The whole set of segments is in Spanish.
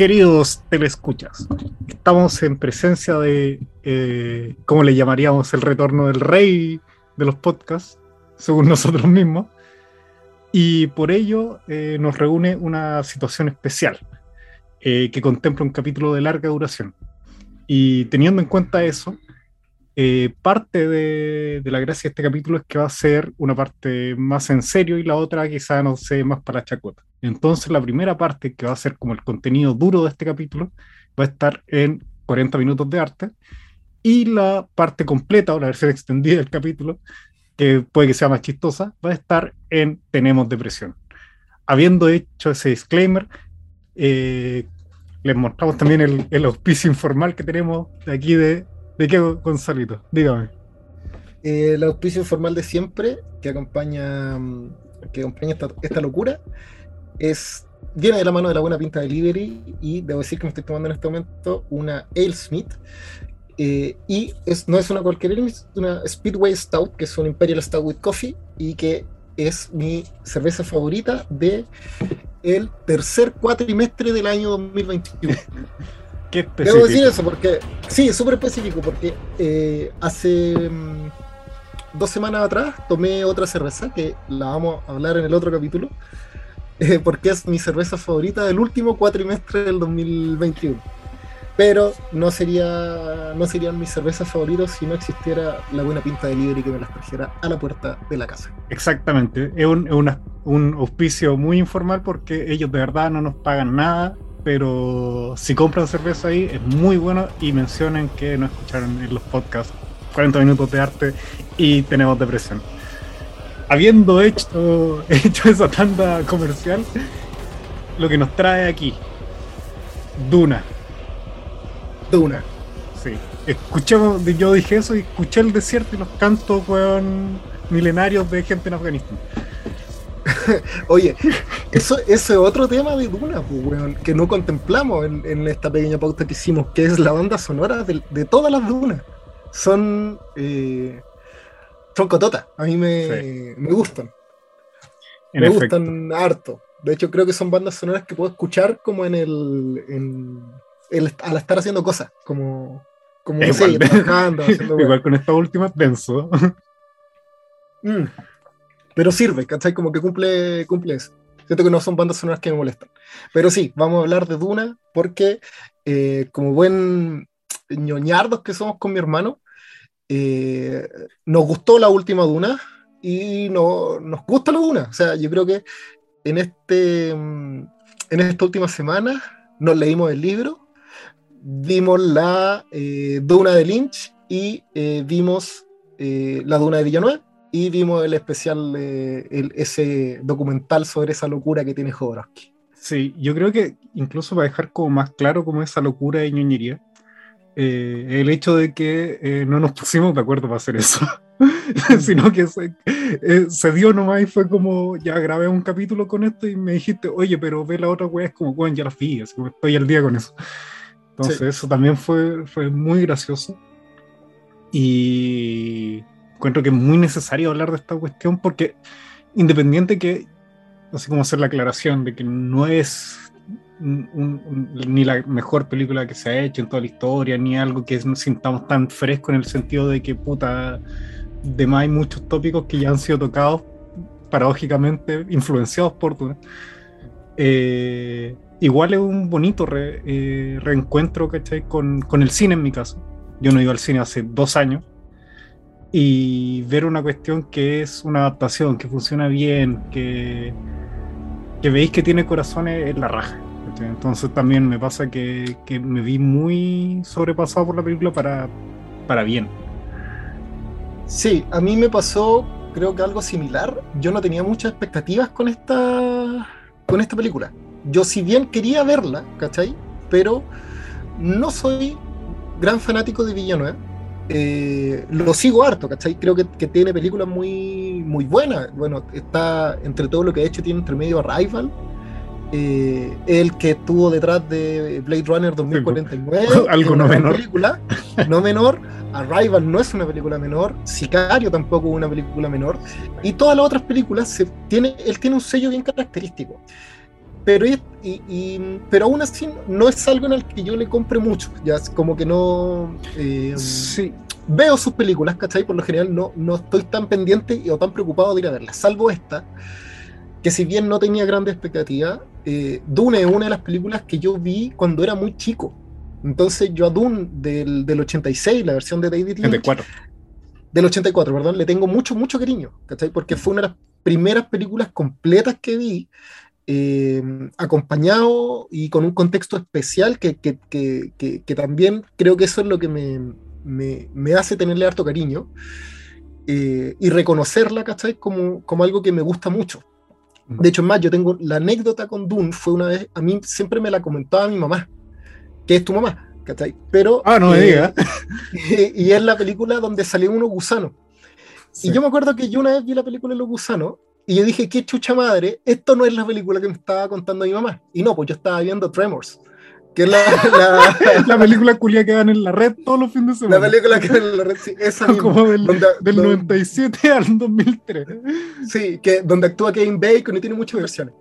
Queridos telescuchas, estamos en presencia de, eh, ¿cómo le llamaríamos? El retorno del rey de los podcasts, según nosotros mismos. Y por ello eh, nos reúne una situación especial eh, que contempla un capítulo de larga duración. Y teniendo en cuenta eso, eh, parte de, la gracia de este capítulo es que va a ser una parte más en serio y la otra quizá, no sé, más para chacota. Entonces la primera parte, que va a ser como el contenido duro de este capítulo, va a estar en 40 minutos de arte y la parte completa o la versión extendida del capítulo, que puede que sea más chistosa, va a estar en Tenemos Depresión. Habiendo hecho ese disclaimer, eh, les mostramos también el, el auspicio informal que tenemos de aquí de ¿De qué, Gonzalito? Dígame. Eh, el auspicio formal de siempre, que acompaña, mm, que acompaña esta, locura, es viene de la mano de la buena pinta delivery y debo decir que me estoy tomando en este momento una Ale Smith eh, y es, no es una cualquier es una Speedway Stout que es un Imperial Stout with Coffee y que es mi cerveza favorita de el tercer cuatrimestre del año 2021 Debo decir eso porque, sí, es súper específico, porque eh, hace mm, dos semanas atrás tomé otra cerveza, que la vamos a hablar en el otro capítulo, eh, porque es mi cerveza favorita del último cuatrimestre del 2021. Pero no, sería, no serían mis cervezas favoritas si no existiera la buena pinta de libre que me las trajera a la puerta de la casa. Exactamente, es un, un auspicio muy informal porque ellos de verdad no nos pagan nada, pero si compran cerveza ahí es muy bueno y mencionen que no escucharon en los podcasts 40 minutos de arte y tenemos depresión. Habiendo hecho, hecho esa tanda comercial, lo que nos trae aquí, Duna. Duna. Sí. Escuchamos, yo dije eso y escuché el desierto y los cantos, milenarios de gente en Afganistán. Oye, eso, ese es otro tema de Duna, pues, que no contemplamos en, esta pequeña pauta que hicimos, que es la banda sonora de, todas las Dunas. Son, eh, son cototas, a mí me, gustan. me gustan harto. De hecho, creo que son bandas sonoras que puedo escuchar como en el, al estar haciendo cosas, como, como igual, trabajando, igual con esta última denso. Mm. Pero sirve, ¿cachai? Como que cumple, cumple eso. Siento que no son bandas sonoras que me molestan. Pero sí, vamos a hablar de Duna porque eh, como buen ñoñardos que somos con mi hermano, eh, nos gustó la última Duna y no, nos gusta la Duna. O sea, yo creo que en, este, en esta última semana nos leímos el libro, vimos la eh, Duna de Lynch y vimos la Duna de Villanueva y vimos el especial, de ese documental sobre esa locura que tiene Jodorowsky. Sí, yo creo que incluso para dejar como más claro como esa locura de ñoñería, eh, el hecho de que eh, no nos pusimos de acuerdo para hacer eso, sino que eh, se, dio nomás y fue como, ya grabé un capítulo con esto y me dijiste, oye, pero ve la otra wea, es como, bueno, ya la vi, así estoy al día con eso. Entonces eso también fue, fue muy gracioso. Y encuentro que es muy necesario hablar de esta cuestión porque independiente que, así como hacer la aclaración de que no es ni la mejor película que se ha hecho en toda la historia, ni algo que sintamos tan fresco en el sentido de que, puta, de más hay muchos tópicos que ya han sido tocados, paradójicamente influenciados por tú. Eh, igual es un bonito eh, reencuentro, ¿cachai? Con, con el cine en mi caso. Yo no iba al cine hace dos años y ver una cuestión que es una adaptación, que funciona bien, que, que veis que tiene corazones en la raja. Entonces también me pasa que, que, me vi muy sobrepasado por la película para, para bien. Sí, a mí me pasó creo que algo similar. Yo no tenía muchas expectativas con esta, con esta película. Yo si bien quería verla, ¿cachai? Pero no soy gran fanático de Villanueva eh, lo sigo harto, ¿cachai? Creo que, tiene películas muy, muy buenas. Bueno, está entre todo lo que ha hecho, tiene entre medio Arrival, eh, el que estuvo detrás de Blade Runner 2049, algo no menor. Película, no menor. Arrival no es una película menor, Sicario tampoco es una película menor, y todas las otras películas se, tiene, él tiene un sello bien característico. Pero, y, pero aún así no es algo en el que yo le compre mucho. Ya es como que no. Eh, sí. Veo sus películas, ¿cachai? Por lo general no, no estoy tan pendiente o tan preocupado de ir a verlas, salvo esta, que si bien no tenía grandes expectativas, eh, Dune es una de las películas que yo vi cuando era muy chico. Entonces yo a Dune del, del 86, la versión de David Lynch, del 84, perdón, le tengo mucho, mucho cariño, ¿cachai? Porque fue una de las primeras películas completas que vi, eh, acompañado y con un contexto especial que, que, que, que, también creo que eso es lo que me, me, me hace tenerle harto cariño eh, y reconocerla, ¿cachai? Como, como algo que me gusta mucho. De hecho, es más, yo tengo la anécdota con Dune, fue una vez, a mí siempre me la comentaba mi mamá, que es tu mamá, ¿cachai? Pero, ah, no me diga. Y, es la película donde salió uno gusano. Y yo me acuerdo que yo una vez vi la película los gusanos y yo dije, qué chucha madre, esto no es la película que me estaba contando mi mamá. Y no, pues yo estaba viendo Tremors, que es la, la, película culia que dan en la red todos los fines de semana. La película que dan en la red, sí, esa misma, Como del, del 97 al 2003. Sí, que, donde actúa Kevin Bacon y tiene muchas versiones.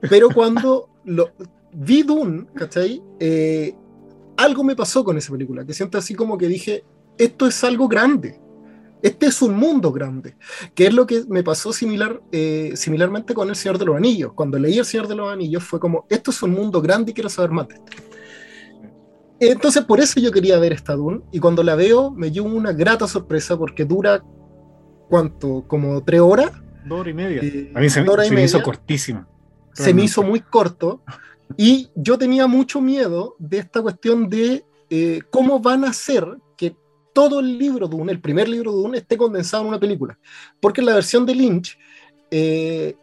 Pero cuando lo, vi Dune, ¿cachai? Eh, algo me pasó con esa película, que siento así como que dije, esto es algo grande, este es un mundo grande, que es lo que me pasó similar, eh, similarmente con El Señor de los Anillos. Cuando leí El Señor de los Anillos fue como, esto es un mundo grande y quiero saber más de esto. Entonces por eso yo quería ver esta Dune y cuando la veo me llevo una grata sorpresa porque dura, ¿cuánto? ¿Como tres horas? Dos horas y media. Eh, A mí se, me hizo cortísima. Se me hizo muy corto y yo tenía mucho miedo de esta cuestión de eh, cómo van a que todo el libro de Dune, el primer libro de Dune, esté condensado en una película. Porque en la versión de Lynch, eh,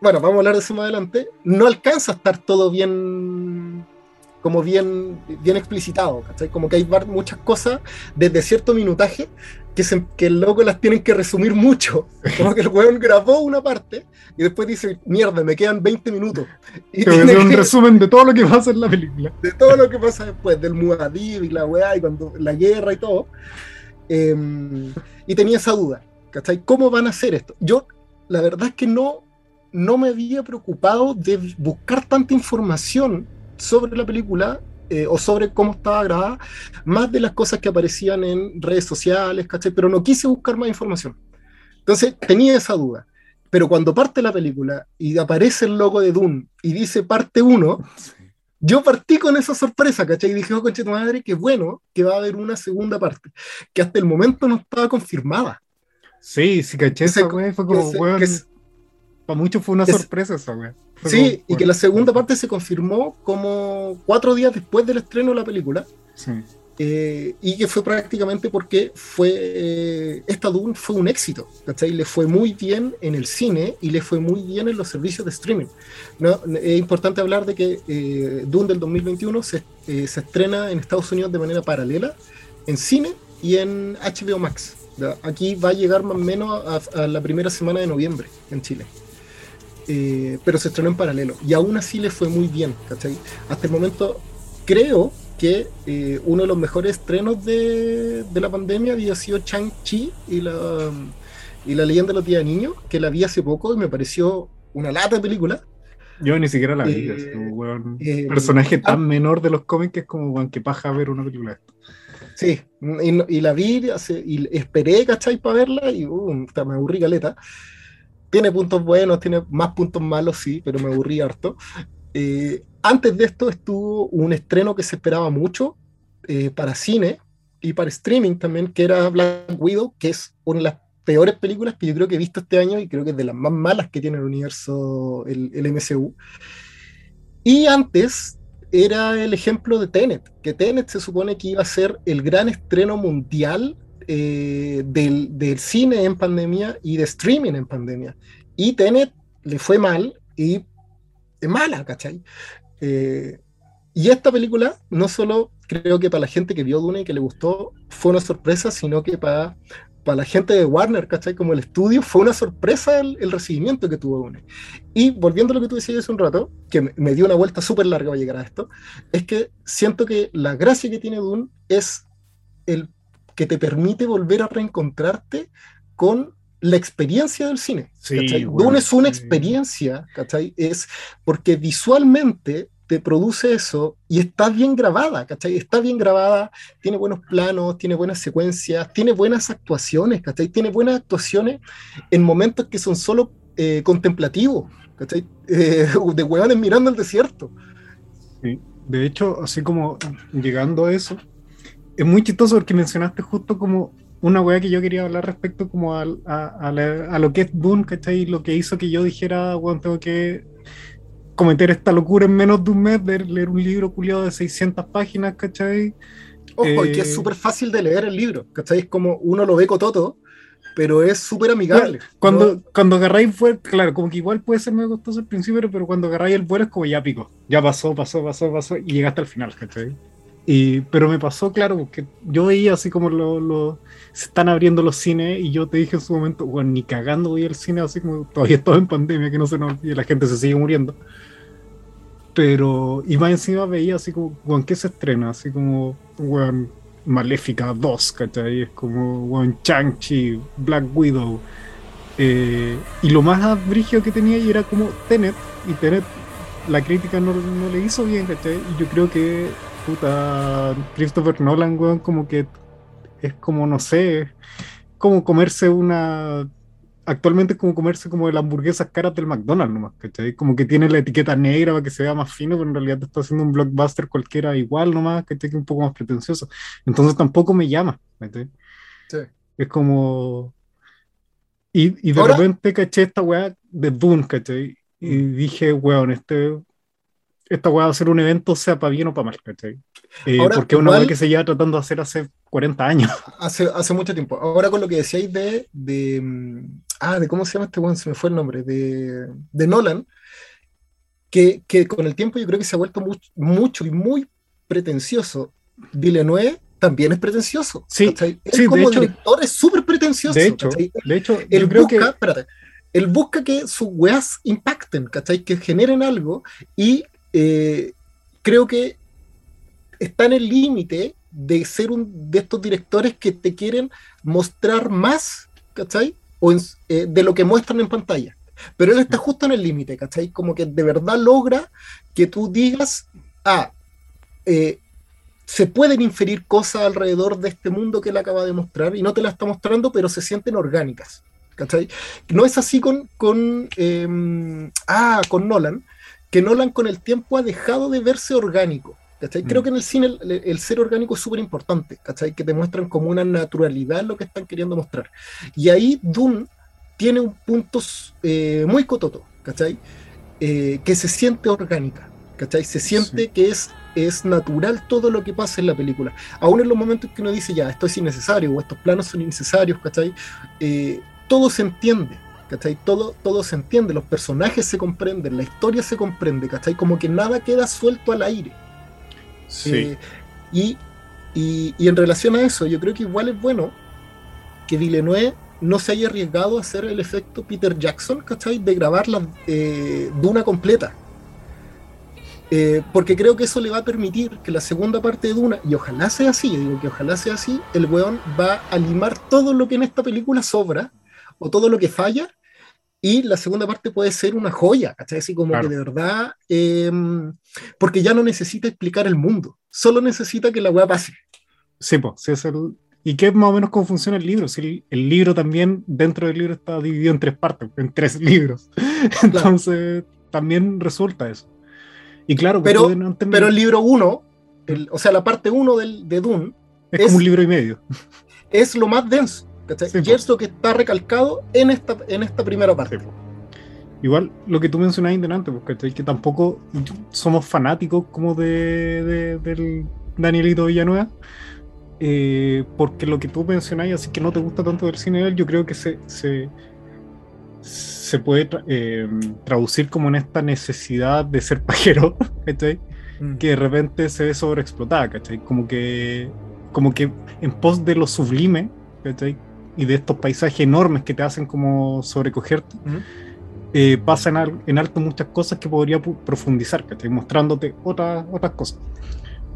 bueno, vamos a hablar de eso más adelante, no alcanza a estar todo bien como bien, bien explicitado, ¿cachai? Como que hay muchas cosas desde cierto minutaje que, se, que el loco las tienen que resumir mucho. Como que el weón grabó una parte y después dice, mierda, me quedan 20 minutos. Y tiene un resumen de todo lo que pasa en la película. De todo lo que pasa después, del Muad'Dib y la weá, y cuando la guerra y todo. Em, y tenía esa duda, ¿cachai? ¿Cómo van a hacer esto? Yo, la verdad es que no, no me había preocupado de buscar tanta información sobre la película eh, o sobre cómo estaba grabada, más de las cosas que aparecían en redes sociales, ¿cachai? Pero no quise buscar más información. Entonces tenía esa duda. Pero cuando parte la película y aparece el logo de Dune y dice parte 1, yo partí con esa sorpresa, ¿cachai? Y dije, oh, conche tu madre, qué bueno que va a haber una segunda parte, que hasta el momento no estaba confirmada. Sí, sí, caché esa fue como, para muchos fue una sorpresa esa Sí, y que la segunda parte se confirmó como cuatro días después del estreno de la película. Sí. Eh, y que fue prácticamente porque fue eh, esta Dune fue un éxito, ¿cachai? Le fue muy bien en el cine y le fue muy bien en los servicios de streaming. ¿no? Es importante hablar de que eh, Dune del 2021 se, se, estrena en Estados Unidos de manera paralela en cine y en HBO Max. Aquí va a llegar más o menos a la primera semana de noviembre en Chile. Eh, pero se estrenó en paralelo. Y aún así le fue muy bien, ¿cachai? Hasta el momento creo que eh, uno de los mejores estrenos de, de la pandemia había sido Chang-Chi y la, y la leyenda de los días de niños, que la vi hace poco y me pareció una lata de película. Yo ni siquiera la vi, es un eh, personaje tan ah, menor de los cómics que es como, que paja ver una película Sí, y, la vi y esperé, ¿cachai? Para verla y uh, me aburrí caleta tiene puntos buenos, tiene más puntos malos, sí, pero me aburrí harto. Eh, antes de esto estuvo un estreno que se esperaba mucho eh, para cine y para streaming también, que era Black Widow, que es una de las peores películas que yo creo que he visto este año y creo que es de las más malas que tiene el universo, el, el MCU. Y antes era el ejemplo de Tenet, que Tenet se supone que iba a ser el gran estreno mundial eh, del, cine en pandemia y de streaming en pandemia. Y Tenet le fue mal y es mala, ¿cachai? Eh, y esta película, no solo creo que para la gente que vio Dune y que le gustó, fue una sorpresa, sino que para, para la gente de Warner, ¿cachai? Como el estudio, fue una sorpresa el, recibimiento que tuvo Dune. Y volviendo a lo que tú decías hace un rato, que me, me dio una vuelta súper larga para llegar a esto, es que siento que la gracia que tiene Dune es el que te permite volver a reencontrarte con la experiencia del cine. Sí, bueno, Dune es una sí. experiencia, ¿cachai? Es porque visualmente te produce eso y está bien grabada, ¿cachai? Está bien grabada, tiene buenos planos, tiene buenas secuencias, tiene buenas actuaciones, ¿cachai? Tiene buenas actuaciones en momentos que son solo eh, contemplativos, ¿cachai? Eh, de hueones mirando el desierto. Sí. De hecho, así como llegando a eso, es muy chistoso porque mencionaste justo como una weá que yo quería hablar respecto como a, a la- a lo que es Dune, ¿cachai? Y lo que hizo que yo dijera, bueno, tengo que cometer esta locura en menos de un mes de leer un libro culiado de 600 páginas, ¿cachai? Ojo, y Eh, que es súper fácil de leer el libro, ¿cachai? Es como uno lo ve cototo, pero es súper amigable. Cuando, ¿no? cuando agarráis vuelo, claro, como que igual puede ser medio costoso al principio, pero cuando agarráis el vuelo es como ya pico, ya pasó, pasó, pasó, pasó, y llegaste al final, ¿cachai? Y, pero me pasó, claro, porque yo veía así como lo, lo- se están abriendo los cines y yo te dije en su momento, bueno, ni cagando voy al cine, así como todavía estaba en pandemia, que no se nos olvide, la gente se sigue muriendo. Pero, y más encima veía así como, bueno, ¿qué se estrena? Así como, bueno, Maléfica 2, ¿cachai? Es como, bueno, Chang-Chi, Black Widow. Eh, y lo más brígido que tenía y era como Tenet, y Tenet la crítica no, no le hizo bien, ¿cachai? Y yo creo que, puta, Christopher Nolan, weón, como que es como, no sé, como comerse una... Actualmente es como comerse como las hamburguesas caras del McDonald's nomás, ¿cachai? Como que tiene la etiqueta negra para que se vea más fino, pero en realidad te está haciendo un blockbuster cualquiera igual nomás, ¿cachai? Que un poco más pretencioso. Entonces tampoco me llama, ¿cachai? Sí. Es como... Y, y de Ahora- repente caché esta weá de Dune, ¿cachai? Y dije, weón, este, esta weá va a ser un evento, sea para bien o para mal, ¿cachai? Eh, Ahora, porque es una weá que se lleva tratando de hacer hace 40 años. Hace, hace mucho tiempo. Ahora con lo que decíais de, de mm, ah, de cómo se llama este weón, se me fue el nombre, de, de Nolan, que, que con el tiempo yo creo que se ha vuelto much- mucho y muy pretencioso. Villeneuve también es pretencioso. Sí, sí, de como hecho- director es súper pretencioso. De hecho, ¿cachai? de hecho, Él yo creo busca, que espérate, él busca que sus weas impacten, ¿cachai? Que generen algo y eh, creo que está en el límite de ser un de estos directores que te quieren mostrar más, ¿cachai? O en- eh, de lo que muestran en pantalla. Pero él está justo en el límite, ¿cachai? Como que de verdad logra que tú digas, ah, eh, se pueden inferir cosas alrededor de este mundo que él acaba de mostrar y no te la está mostrando, pero se sienten orgánicas. ¿cachai? No es así con, con, eh, ah, con Nolan, que Nolan con el tiempo ha dejado de verse orgánico. ¿cachai? Creo Mm. que en el cine el, el ser orgánico es súper importante, que te muestran como una naturalidad lo que están queriendo mostrar. Y ahí Dune tiene un punto eh, muy cototo, ¿cachai? Eh, que se siente orgánica. ¿cachai? Se siente Sí. que es, es natural todo lo que pasa en la película. Aún en los momentos que uno dice, ya, esto es innecesario, o estos planos son innecesarios, ¿cachai? Eh, todo se entiende, ¿cachai? Todo, todo se entiende, los personajes se comprenden, la historia se comprende, ¿cachai? Como que nada queda suelto al aire. sí, Eh, y, y, y en relación a eso, yo creo que igual es bueno que Villeneuve no se haya arriesgado a hacer el efecto Peter Jackson, ¿cachai? De grabar la eh, Duna completa. Eh, porque creo que eso le va a permitir que la segunda parte de Duna, y ojalá sea así, yo digo que ojalá sea así, el weón va a limar todo lo que en esta película sobra, o todo lo que falla, y la segunda parte puede ser una joya, ¿cachai? Así como Claro. que de verdad, eh, porque ya no necesita explicar el mundo, solo necesita que la weá pase. sí, po, sí es el- ¿Y qué es más o menos cómo funciona el libro? Si el, el libro también, dentro del libro está dividido en tres partes, en tres libros. Entonces, también resulta eso. Y claro, Pero- pueden entender- Pero el libro 1, o sea, la parte 1 de Dune, es, es- como un libro y medio. es lo más denso, ¿cachai? Sí, y es lo que está recalcado en esta, en esta primera parte. Sí. Igual lo que tú mencionabas delante, porque que tampoco somos fanáticos como de, de- del Danielito Villanueva, eh, porque lo que tú mencionabas, así que no te gusta tanto del cine de él, yo creo que se, se, se puede tra- eh, traducir como en esta necesidad de ser pajero, ¿cachai? Mm. que de repente se ve sobreexplotada, ¿cachai? Como que, como que en pos de lo sublime, ¿cachai? Y de estos paisajes enormes que te hacen como sobrecogerte, Ujú. eh, pasan al- en alto muchas cosas que podría profundizar, ¿cachai? Mostrándote otras, otras cosas.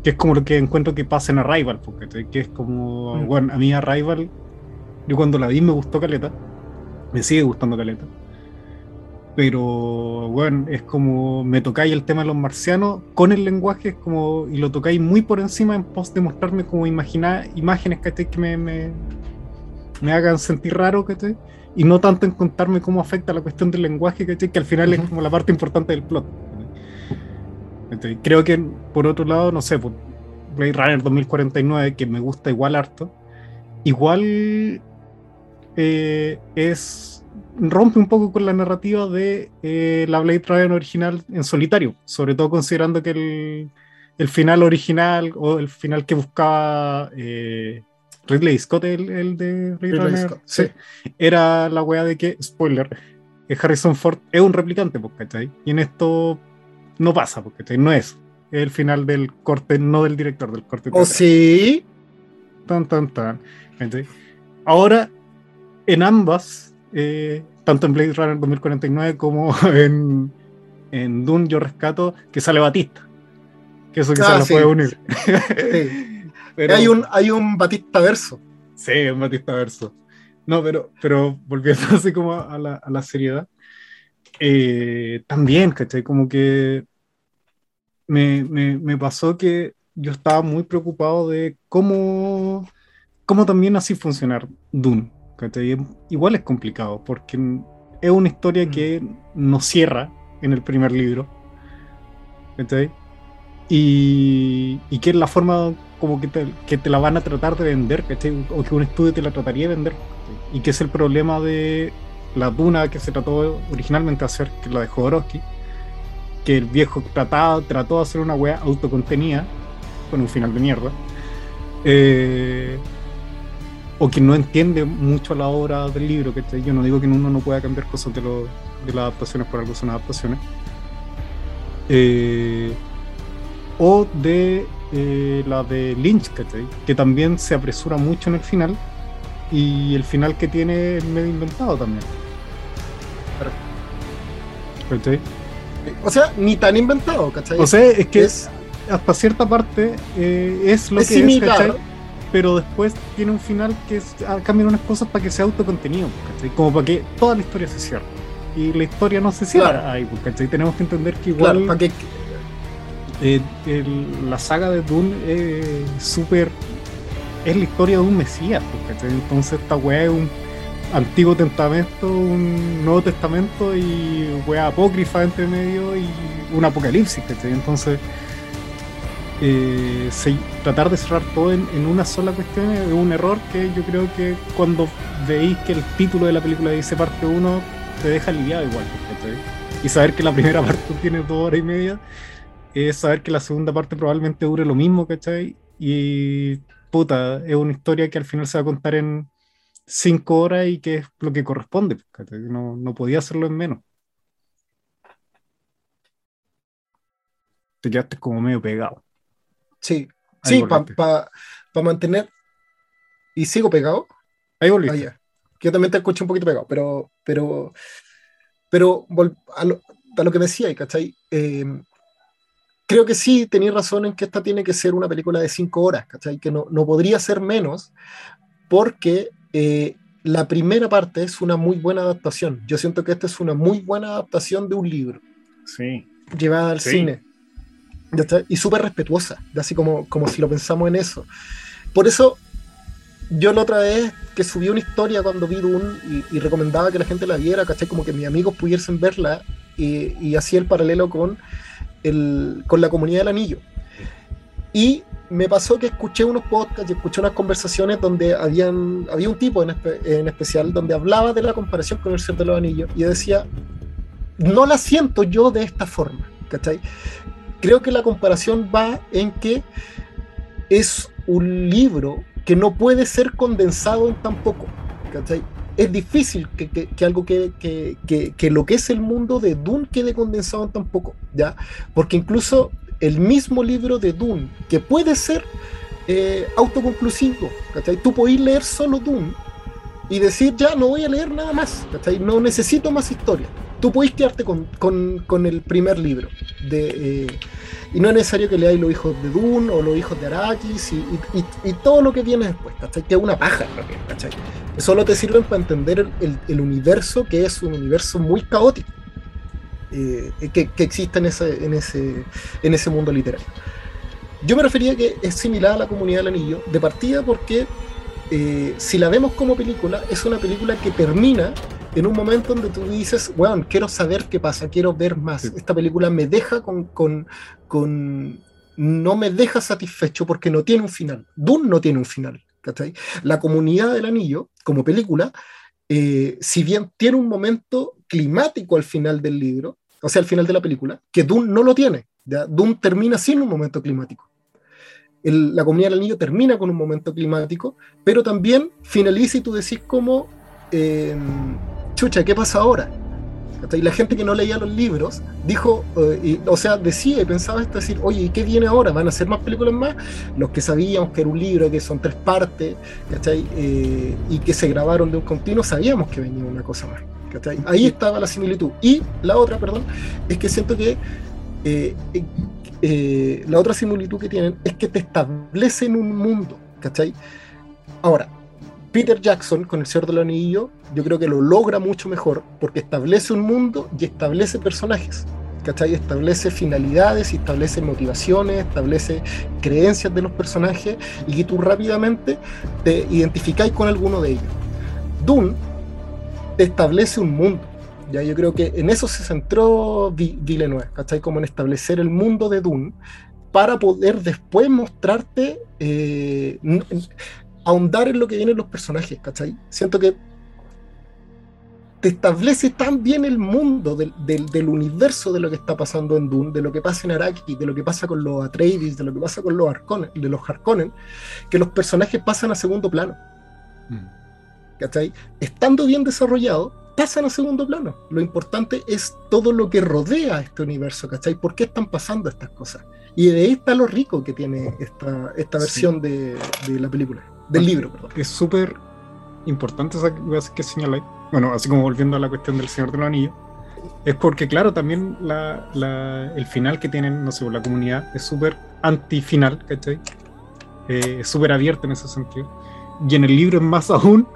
Que es como lo que encuentro que pasa en Arrival, pues, ¿cachai? Que es como, Mm. bueno, a mí Arrival, yo cuando la vi me gustó caleta, Me sigue gustando Caleta. Pero, bueno, es como me tocáis el tema de los marcianos con el lenguaje, es como, y lo tocáis muy por encima en pos de mostrarme como imaginar imágenes que me, me, me hagan sentir raro, ¿cachai? Y no tanto en contarme cómo afecta la cuestión del lenguaje, ¿cachai? Que al final es como la parte importante del plot. Creo que, por otro lado, no sé, pues, Blade Runner 2049, que me gusta igual harto, igual eh, es rompe un poco con la narrativa de eh, la Blade Runner original en solitario, sobre todo considerando que el, el final original o el final que buscaba eh, Ridley Scott, el, de Blade Runner, sí. era la weá de que, spoiler, Harrison Ford es un replicante, pues, ¿cachai? Y en esto no pasa, porque no es el final del corte, no del director del corte. ¿O sí? Tan, tan, tan. Ahora, en ambas, eh, tanto en Blade Runner 2049 como en, en Dune, yo rescato que sale Batista. Que eso quizás ah, lo puede unir. Pero, hay, un, hay un Batista verso. Sí, un Batista verso. No, pero, pero volviendo así como a la, a la seriedad. Eh, también, ¿cachai? Como que me, me, me, pasó que yo estaba muy preocupado de cómo, cómo también así funcionar Dune. Igual es complicado, porque es una historia mm. que no cierra en el primer libro. Y, y, que es la forma como que te, que te, la van a tratar de vender, o que un estudio te la trataría de vender. Y que es el problema de la Duna que se trató originalmente de hacer, que la de Jodorowsky que el viejo trataba, trató de hacer una wea autocontenida, con un final de mierda, eh, o que no entiende mucho la obra del libro, que yo no digo que uno no pueda cambiar cosas de, lo, de las adaptaciones por algo son adaptaciones, eh, o de eh, la de Lynch, que también se apresura mucho en el final, y el final que tiene es medio inventado también. O sea, ni tan inventado, ¿cachai? O sea, es que es, hasta cierta parte eh, es lo que es, ¿cachai? Pero después tiene un final que ah, cambian unas cosas para que sea autocontenido, ¿cachai? Como para que toda la historia se cierre. Y la historia no se cierra ahí, ¿cachai? Tenemos que entender que igual. para que... Eh, la saga de Dune es súper. Es la historia de un Mesías, ¿cachai? Entonces, esta weá es un Antiguo Testamento, un Nuevo Testamento y wea apócrifa entre medio y un apocalipsis, Entonces, eh, tratar de cerrar todo en, una sola cuestión es un error que yo creo que cuando veis que el título de la película dice parte 1, te deja aliviado igual, Y saber que la primera parte tiene dos horas y media, es saber que la segunda parte probablemente dure lo mismo, ¿cachai? Y puta, es una historia que al final se va a contar en cinco horas y que es lo que corresponde. No, no podía hacerlo en menos. Te quedaste como medio pegado. Sí, sí, para mantener. Y sigo pegado. Ahí volviste. Ah, Yo también te escuché un poquito pegado, pero, pero, pero a lo, a lo que me decía, ¿cachai? Eh, creo que sí tenéis razón en que esta tiene que ser una película de cinco horas, ¿cachai? Que no, no podría ser menos, porque eh, la primera parte es una muy buena adaptación. Yo siento que esta es una muy buena adaptación de un libro. Sí. Llevada al cine. Y súper respetuosa, así como, como si lo pensamos en eso. Por eso, yo la otra vez que subí una historia cuando vi Dune y, recomendaba que la gente la viera, ¿cachai? Como que mis amigos pudiesen verla y, y hacía el paralelo con, con la comunidad del anillo. Y me pasó que escuché unos podcasts y escuché unas conversaciones donde habían, había un tipo en, en, especial donde hablaba de la comparación con el Señor de los Anillos y decía, no la siento yo de esta forma, ¿cachai? Creo que la comparación va en que es un libro que no puede ser condensado en tan poco, ¿cachai? Es difícil que, que, que algo que, que, lo que es el mundo de Dune quede condensado en tan poco, ¿ya? Porque incluso el mismo libro de Dune, que puede ser eh, autoconclusivo, ¿cachai? Tú podés leer solo Dune y decir, ya no voy a leer nada más, ¿cachai? No necesito más historia, tú puedes quedarte con, el primer libro. De, eh, y no es necesario que leáis los hijos de Dune o los hijos de Arrakis y, todo lo que viene después, ¿cachai? Que es una paja, ¿cachai? Que solo te sirven para entender el, universo, que es un universo muy caótico, eh, que, existe en ese, en, ese, en ese mundo literario. Yo me refería que es similar a la comunidad del anillo, de partida porque eh, si la vemos como película, es una película que termina en un momento donde tú dices, bueno, quiero saber qué pasa, quiero ver más. Esta película me deja con, con, con, no me deja satisfecho porque no tiene un final. Dune no tiene un final. La comunidad del anillo, como película, eh, si bien tiene un momento climático al final del libro, o sea, al final de la película, que Dune no lo tiene. ¿ya? Dune termina sin un momento climático. la comunidad del anillo termina con un momento climático, pero también finaliza y tú decís como, eh, chucha, ¿qué pasa ahora? Y la gente que no leía los libros dijo, eh, o sea, decía y pensaba esto, decir, oye, ¿y qué viene ahora? ¿Van a hacer más películas más? Los que sabíamos que era un libro, que son tres partes, ¿cachai? Eh, y que se grabaron de un continuo, sabíamos que venía una cosa más. ¿cachai? Ahí estaba la similitud. Y la otra, perdón, es que siento que eh, la otra similitud que tienen es que te establecen un mundo, ¿cachai? Ahora, Peter Jackson con El Señor del Anillo, yo creo que lo logra mucho mejor porque establece un mundo y establece personajes. ¿Cachai? Establece finalidades, establece motivaciones, establece creencias de los personajes y tú rápidamente te identificáis con alguno de ellos. Dune te establece un mundo. Ya yo creo que en eso se centró Villeneuve, ¿cachai? Como en establecer el mundo de Dune para poder después mostrarte eh, ahondar en lo que vienen los personajes, ¿cachai? Siento que te establece tan bien el mundo del, universo de lo que está pasando en Dune, de lo que pasa en Araki, de lo que pasa con los Atreides, de lo que pasa con los Harkonnen, de los Harkonnen, que los personajes pasan a segundo plano. Mm. ¿Cachai? Estando bien desarrollado, pasan a segundo plano. Lo importante es todo lo que rodea este universo, ¿cachai? ¿Por qué están pasando estas cosas? Y de ahí está lo rico que tiene esta, esta versión de la película del libro, perdón. Es súper importante esa que señaláis. Bueno, así como volviendo a la cuestión del Señor de los Anillos, es porque, claro, también el final que tienen, no sé, la comunidad es súper anti-final, ¿cachai? Eh, es súper abierto en ese sentido. Y en el libro es más aún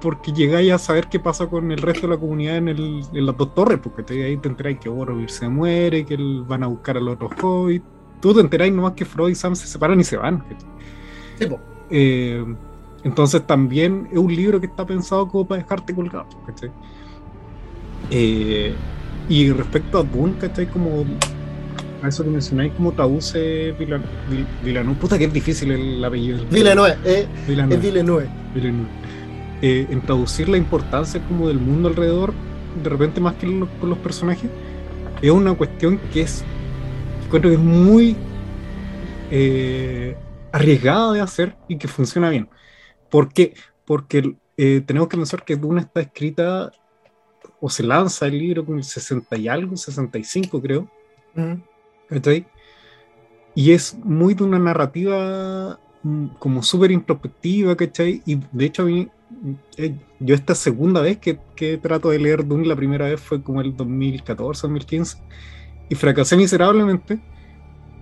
porque llegáis a saber qué pasa con el resto de la comunidad en, el, en las dos torres, porque ahí te enteráis que Boromir se muere, que van a buscar a los otros hobbits. Tú te enteráis nomás que Freud y Sam se separan y se van. Sí, eh, entonces también es un libro que está pensado como para dejarte colgado, eh, y respecto a Dune, ¿cachai? Como a eso que mencionáis como Tause Villanú, puta que es difícil el apellido. Villeneuve, eh, es Villeneuve. Eh, en traducir la importancia como del mundo alrededor, de repente más que con los personajes, es una cuestión que es, encuentro que es muy eh, arriesgada de hacer y que funciona bien. ¿Por qué? Porque eh, tenemos que pensar que Duna está escrita o se lanza el libro con el 60 y algo, 65 creo. Y es muy de una narrativa mm, como súper introspectiva, ¿cachai? Y de hecho a mí, eh, yo esta segunda vez que, que, trato de leer Dune, la primera vez fue como el 2014, 2015, y fracasé miserablemente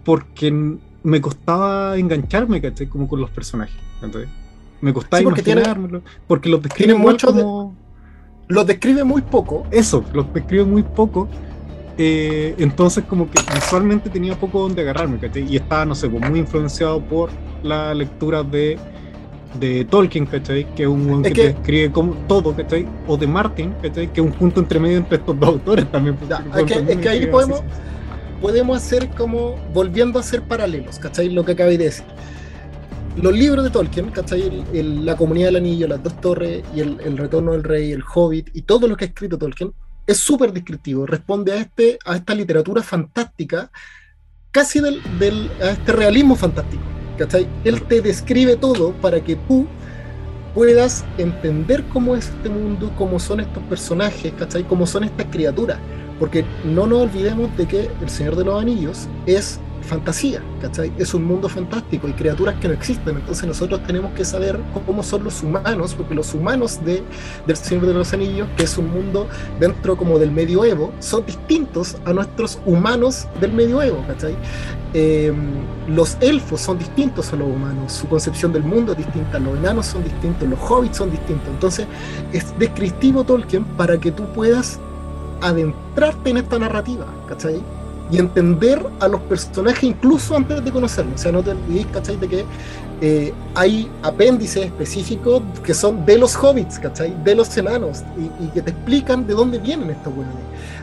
porque me costaba engancharme, ¿cachai? Como con los personajes. Me costaba porque imaginármelo. porque los describe mucho como... Los describe muy poco. Eso, los describe muy poco. Eh, entonces como que visualmente tenía poco donde agarrarme, ¿cachai? Y estaba, no sé, pues, muy influenciado por la lectura de, de Tolkien, ¿cachai? Que es un buen que, escribe como todo, ¿cachai? O de Martin, ¿cachai? Que es un punto entre medio entre estos dos autores también. es, que, es que ahí podemos podemos hacer como volviendo a hacer paralelos, ¿cachai? Lo que acabé de decir. Los libros de Tolkien, ¿cachai? la comunidad del anillo, las dos torres y el, retorno del rey, el hobbit y todo lo que ha escrito Tolkien es súper descriptivo, responde a, este, a esta literatura fantástica, casi del, del, a este realismo fantástico, ¿cachai? Él te describe todo para que tú puedas entender cómo es este mundo, cómo son estos personajes, ¿cachai? Cómo son estas criaturas Porque no nos olvidemos de que El Señor de los Anillos es fantasía, ¿cachai? Es un mundo fantástico y criaturas que no existen. Entonces nosotros tenemos que saber cómo son los humanos, porque los humanos de, del Señor de los Anillos, que es un mundo dentro como del medioevo, son distintos a nuestros humanos del medioevo, ¿cachai? Em, los elfos son distintos a los humanos, su concepción del mundo es distinta, los enanos son distintos, los hobbits son distintos. Entonces es descriptivo Tolkien para que tú puedas adentrarte en esta narrativa, ¿cachai? y entender a los personajes incluso antes de conocerlos. O sea, no te olvides, ¿cachai? De que eh, hay apéndices específicos que son de los hobbits, ¿cachai? De los enanos y, que te explican de dónde vienen estos buenos.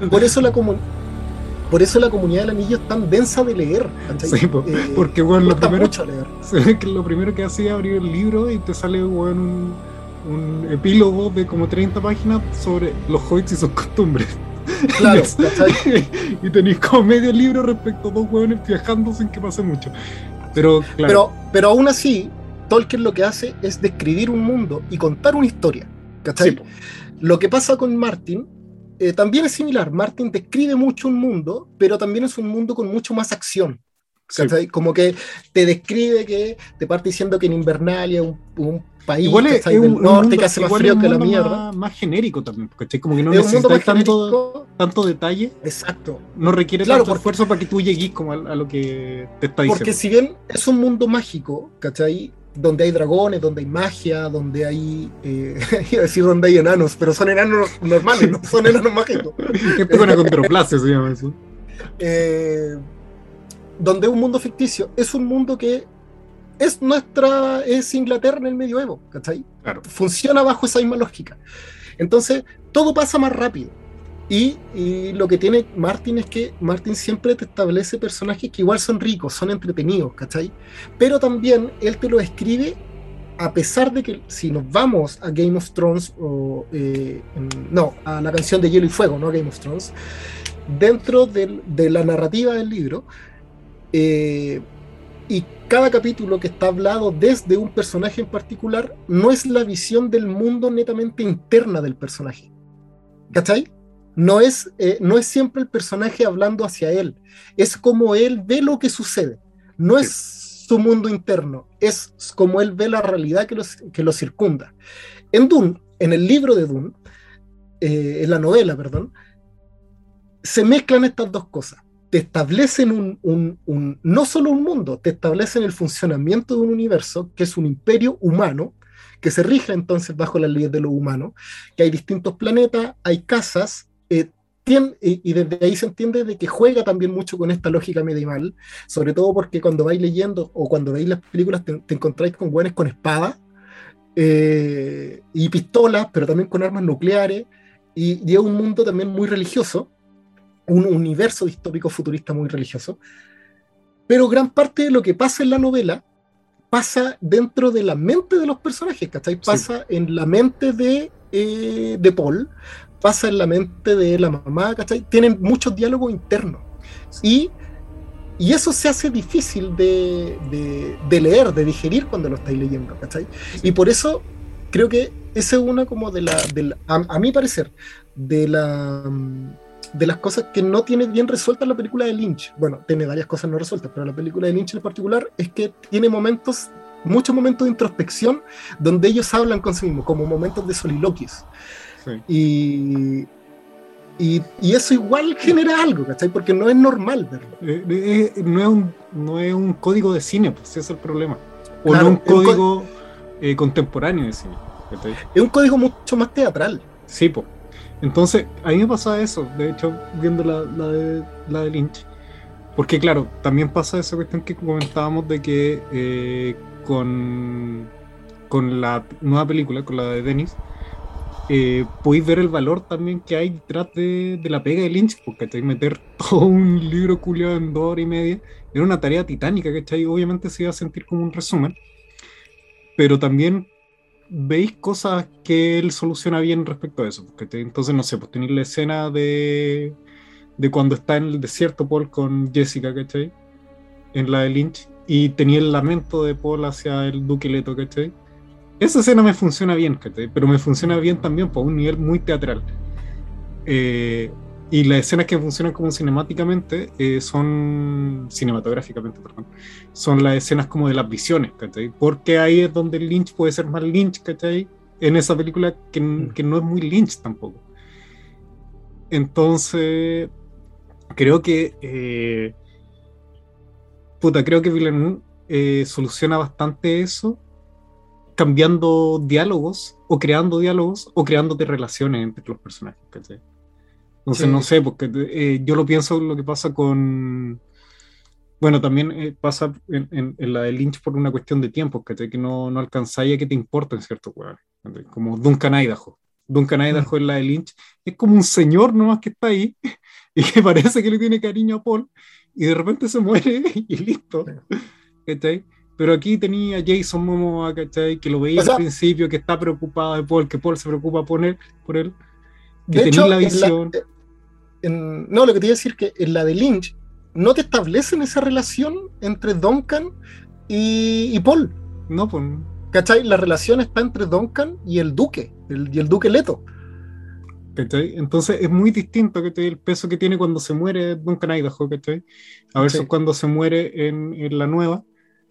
Por eso la por eso la comunidad del anillo es tan densa de leer. Sí, eh, porque bueno, lo primero, leer. lo primero que hacía es abrir el libro y te sale bueno, un, un epílogo de como 30 páginas sobre los hobbits y sus costumbres. Claro, y tenéis como medio libro respecto a dos hueones viajando sin que pase mucho. Pero, pero, pero aún así, Tolkien lo que hace es describir un mundo y contar una historia. ¿cachai? lo que pasa con Martin eh, también es similar. Martin describe mucho un mundo, pero también es un mundo con mucho más acción. Como que te describe que te parte diciendo que en Invernalia, un, un país Igual es, un, norte que hace más frío que la mierda. Más, genérico también, ¿cachai? Como que no necesitas tanto, tanto detalle. Exacto. No requiere tanto esfuerzo para que tú llegues como a, lo que te está diciendo. Porque si bien es un mundo mágico, ¿cachai? Donde hay dragones, donde hay magia, donde hay. Eh, iba a decir donde hay enanos, pero son enanos normales, no son enanos mágicos. Una contraplacia, se llama eso. Eh, donde un mundo ficticio es un mundo que es nuestra, es Inglaterra en el medioevo, ¿cachai? Funciona bajo esa misma lógica. Entonces, todo pasa más rápido. Y, lo que tiene Martin es que Martin siempre te establece personajes que igual son ricos, son entretenidos, ¿cachai? Pero también él te lo escribe a pesar de que si nos vamos a Game of Thrones, o eh, no, a la canción de Hielo y Fuego, no Game of Thrones, dentro de la narrativa del libro, eh, y cada capítulo que está hablado desde un personaje en particular no es la visión del mundo netamente interna del personaje. ¿Cachai? No es, eh, no es siempre el personaje hablando hacia él, es como él ve lo que sucede, no es su mundo interno, es como él ve la realidad que, que lo circunda. En Dune, en el libro de Dune, eh, en la novela, perdón, se mezclan estas dos cosas te establecen un, no solo un mundo, te establecen el funcionamiento de un universo que es un imperio humano, que se rige entonces bajo las leyes de lo humano, que hay distintos planetas, hay casas, eh, y, desde ahí se entiende de que juega también mucho con esta lógica medieval, sobre todo porque cuando vais leyendo o cuando veis las películas te, encontráis con buenos con espadas eh, y pistolas, pero también con armas nucleares, y, y es un mundo también muy religioso, un universo distópico futurista muy religioso, pero gran parte de lo que pasa en la novela pasa dentro de la mente de los personajes, ¿cachai? Pasa en la mente de, eh, de Paul, pasa en la mente de la mamá, ¿cachai? Tienen muchos diálogos internos. Y, y eso se hace difícil de, de, leer, de digerir cuando lo estáis leyendo, ¿cachai? Y por eso creo que esa es una como de la, a mi parecer, de la de las cosas que no tiene bien resueltas la película de Lynch. Bueno, tiene varias cosas no resueltas, pero la película de Lynch en particular es que tiene momentos, muchos momentos de introspección donde ellos hablan con sí mismos, como momentos de soliloquios. Y, y, eso igual genera algo, ¿cachai? Porque no es normal verlo. Eh, eh, eh, no, es un, no es un código de cine, pues ese es el problema. O no un código contemporáneo de cine. Es un código mucho más teatral. Sí, pues. Entonces, a mí me pasa eso, de hecho, viendo la, de, la de Lynch. Porque, claro, también pasa esa cuestión que comentábamos de que eh, con, con la nueva película, con la de Dennis, eh, podéis ver el valor también que hay detrás de, la pega de Lynch, porque te meter todo un libro culiado en dos horas y media era una tarea titánica, ¿cachai? Obviamente se iba a sentir como un resumen, pero también veis cosas que él soluciona bien respecto a eso. Entonces, no sé, pues tenéis la escena de, de cuando está en el desierto Paul con Jessica, ¿cachai? En la de Lynch, y tenía el lamento de Paul hacia el Duque Leto, ¿cachai? Esa escena me funciona bien, ¿cachai? Pero me funciona bien también por un nivel muy teatral. Eh, Y las escenas que funcionan como cinemáticamente eh, son, cinematográficamente, perdón, son las escenas como de las visiones, ¿cachai? Porque ahí es donde Lynch puede ser más Lynch, ¿cachai? En esa película que, mm. que no es muy Lynch tampoco. Entonces, creo que... Eh, puta, creo que Villeneuve eh, soluciona bastante eso cambiando diálogos o creando diálogos o creándote relaciones entre los personajes, ¿cachai? Entonces, no sé, porque eh, yo lo pienso lo que pasa con. Bueno, también eh, pasa en, la de Lynch por una cuestión de tiempo, que no, no alcanzáis a que te importen ciertos juegos. Como Duncan Idaho. Duncan Idaho en la de Lynch es como un señor nomás que está ahí y que parece que le tiene cariño a Paul y de repente se muere y listo. ¿Cachai? Pero aquí tenía Jason Momoa, ¿cachai? Que lo veía al principio, que está preocupado de Paul, que Paul se preocupa por él, por él que tenía la visión. no, lo que te iba a decir que en la de Lynch no te establecen esa relación entre Duncan y, Paul. No, pues. ¿Cachai? La relación está entre Duncan y el Duque, y el Duque Leto. ¿Cachai? Entonces es muy distinto el peso que tiene cuando se muere Duncan Idaho, ¿cachai? A ver cuando se muere en, en la nueva.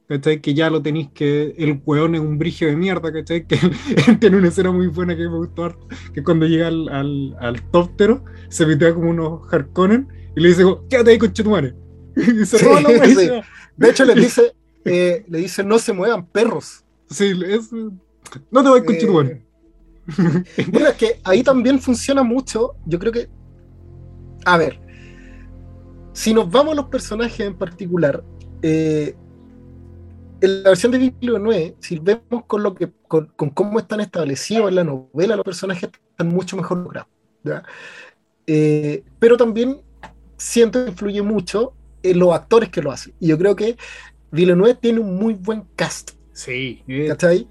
¿Cachai? Que ya lo tenéis que el weón es un brigio de mierda, ¿cachai? Que él tiene una escena muy buena que me gustó harto, que cuando llega al, al, al tóptero, se mete como unos Harkonnen y le dice, quédate ahí con Chetumare. Y se roba la sí. De hecho, le dice, eh, le dice, no se muevan perros. Sí, es, no te vayas con eh, bueno, es que ahí también funciona mucho, yo creo que, a ver, si nos vamos a los personajes en particular, eh, en la versión de Villeneuve, si vemos con, lo que, con, cómo están establecidos en la novela, los personajes están mucho mejor logrados. Eh, pero también siento que influye mucho en los actores que lo hacen. Y yo creo que Villeneuve tiene un muy buen cast. Sí. ¿Cachai?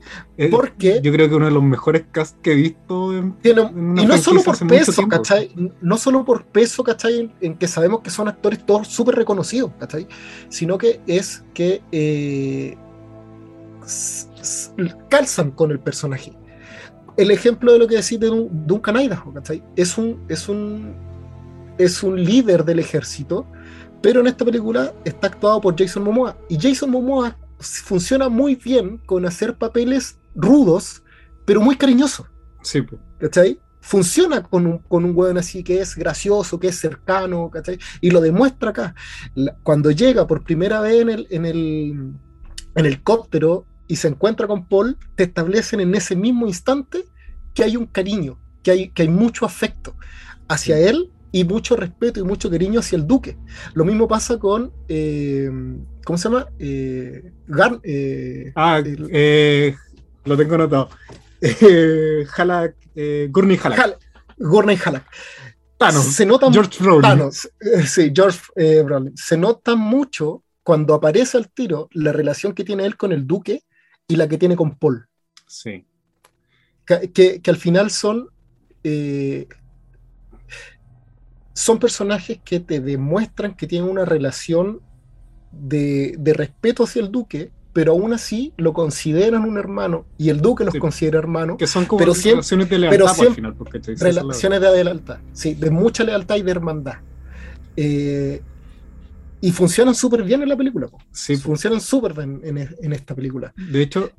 Porque. Yo creo que uno de los mejores cast que he visto. En, y no solo por peso, ¿cachai? No solo por peso, ¿cachai? En, que sabemos que son actores todos súper reconocidos, ¿cachai? Sino que es que eh, calzan con el personaje. El ejemplo de lo que decís de Duncan Idaho, ¿cachai? Es un, es un, es un líder del ejército, pero en esta película está actuado por Jason Momoa. Y Jason Momoa funciona muy bien con hacer papeles rudos, pero muy cariñosos. Sí. ¿Cachai? Funciona con un, con un weón así que es gracioso, que es cercano, ¿cachai? Y lo demuestra acá. cuando llega por primera vez en el, en el, en el helicóptero y se encuentra con Paul, te establecen en ese mismo instante que hay un cariño, que hay, que hay mucho afecto hacia él y mucho respeto y mucho cariño hacia el duque. Lo mismo pasa con, eh, ¿cómo se llama? Eh, eh, ah, lo tengo anotado. Halak, Gurney Halak. Gurney Halak. Thanos. Se nota George sí, George Brolin. Se nota mucho cuando aparece al tiro la relación que tiene él con el duque y la que tiene con Paul. Sí. Que, que al final son son personajes que te demuestran que tienen una relación de, respeto hacia el duque, pero aún así lo consideran un hermano y el duque los considera hermano. Que son como relaciones de lealtad al final. Porque relaciones de lealtad, sí, de mucha lealtad y de hermandad. Eh, y funcionan súper bien en la película. Sí, funcionan súper bien en, esta película. De hecho,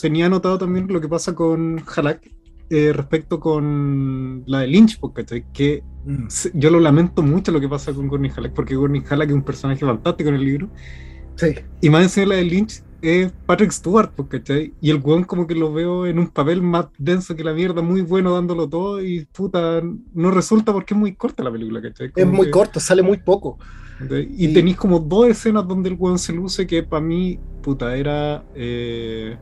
tenía notado también lo que pasa con Halak, eh, respecto con la de Lynch, porque que. Yo lo lamento mucho lo que pasa con Gurney Halleck, porque Gurney Halleck es un personaje fantástico en el libro. Sí. Y más encima la de Lynch es Patrick Stewart, ¿cachai? Y el weón como que lo veo en un papel más denso que la mierda, muy bueno dándolo todo y puta, no resulta porque es muy corta la película, ¿cachai? es muy corto, sale muy poco. Y, tenéis como dos escenas donde el weón se luce que para mí, puta, era... Eh,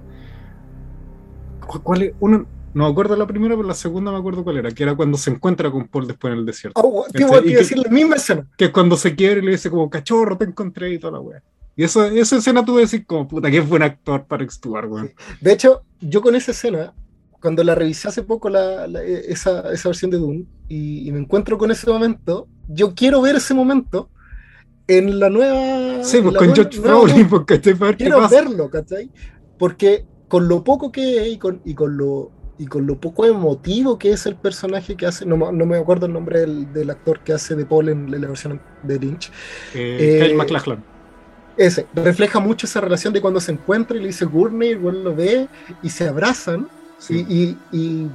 ¿Cuál es? Una, no me acuerdo la primera, pero la segunda me acuerdo cuál era, que era cuando se encuentra con Paul después en el desierto. Oh, qué bueno, que, decir la misma escena. Que es cuando se quiere y le dice como, cachorro, te encontré y toda la wea. Y eso, esa escena tuve que decir como, puta, qué buen actor para Stewart, weón. De hecho, yo con esa escena, cuando la revisé hace poco, la, esa, esa, versión de Dune, y, me encuentro con ese momento, yo quiero ver ese momento en la nueva... Sí, pues con George Brolin, porque Quiero verlo, ¿cachai? Porque con lo poco que es y con, y con lo y con lo poco emotivo que es el personaje que hace, no, no me acuerdo el nombre del, del, actor que hace de Paul en la versión de Lynch. Eh, Kyle MacLachlan. Ese, refleja mucho esa relación de cuando se encuentra y le dice Gurney, igual lo ve y se abrazan. Y, y, y,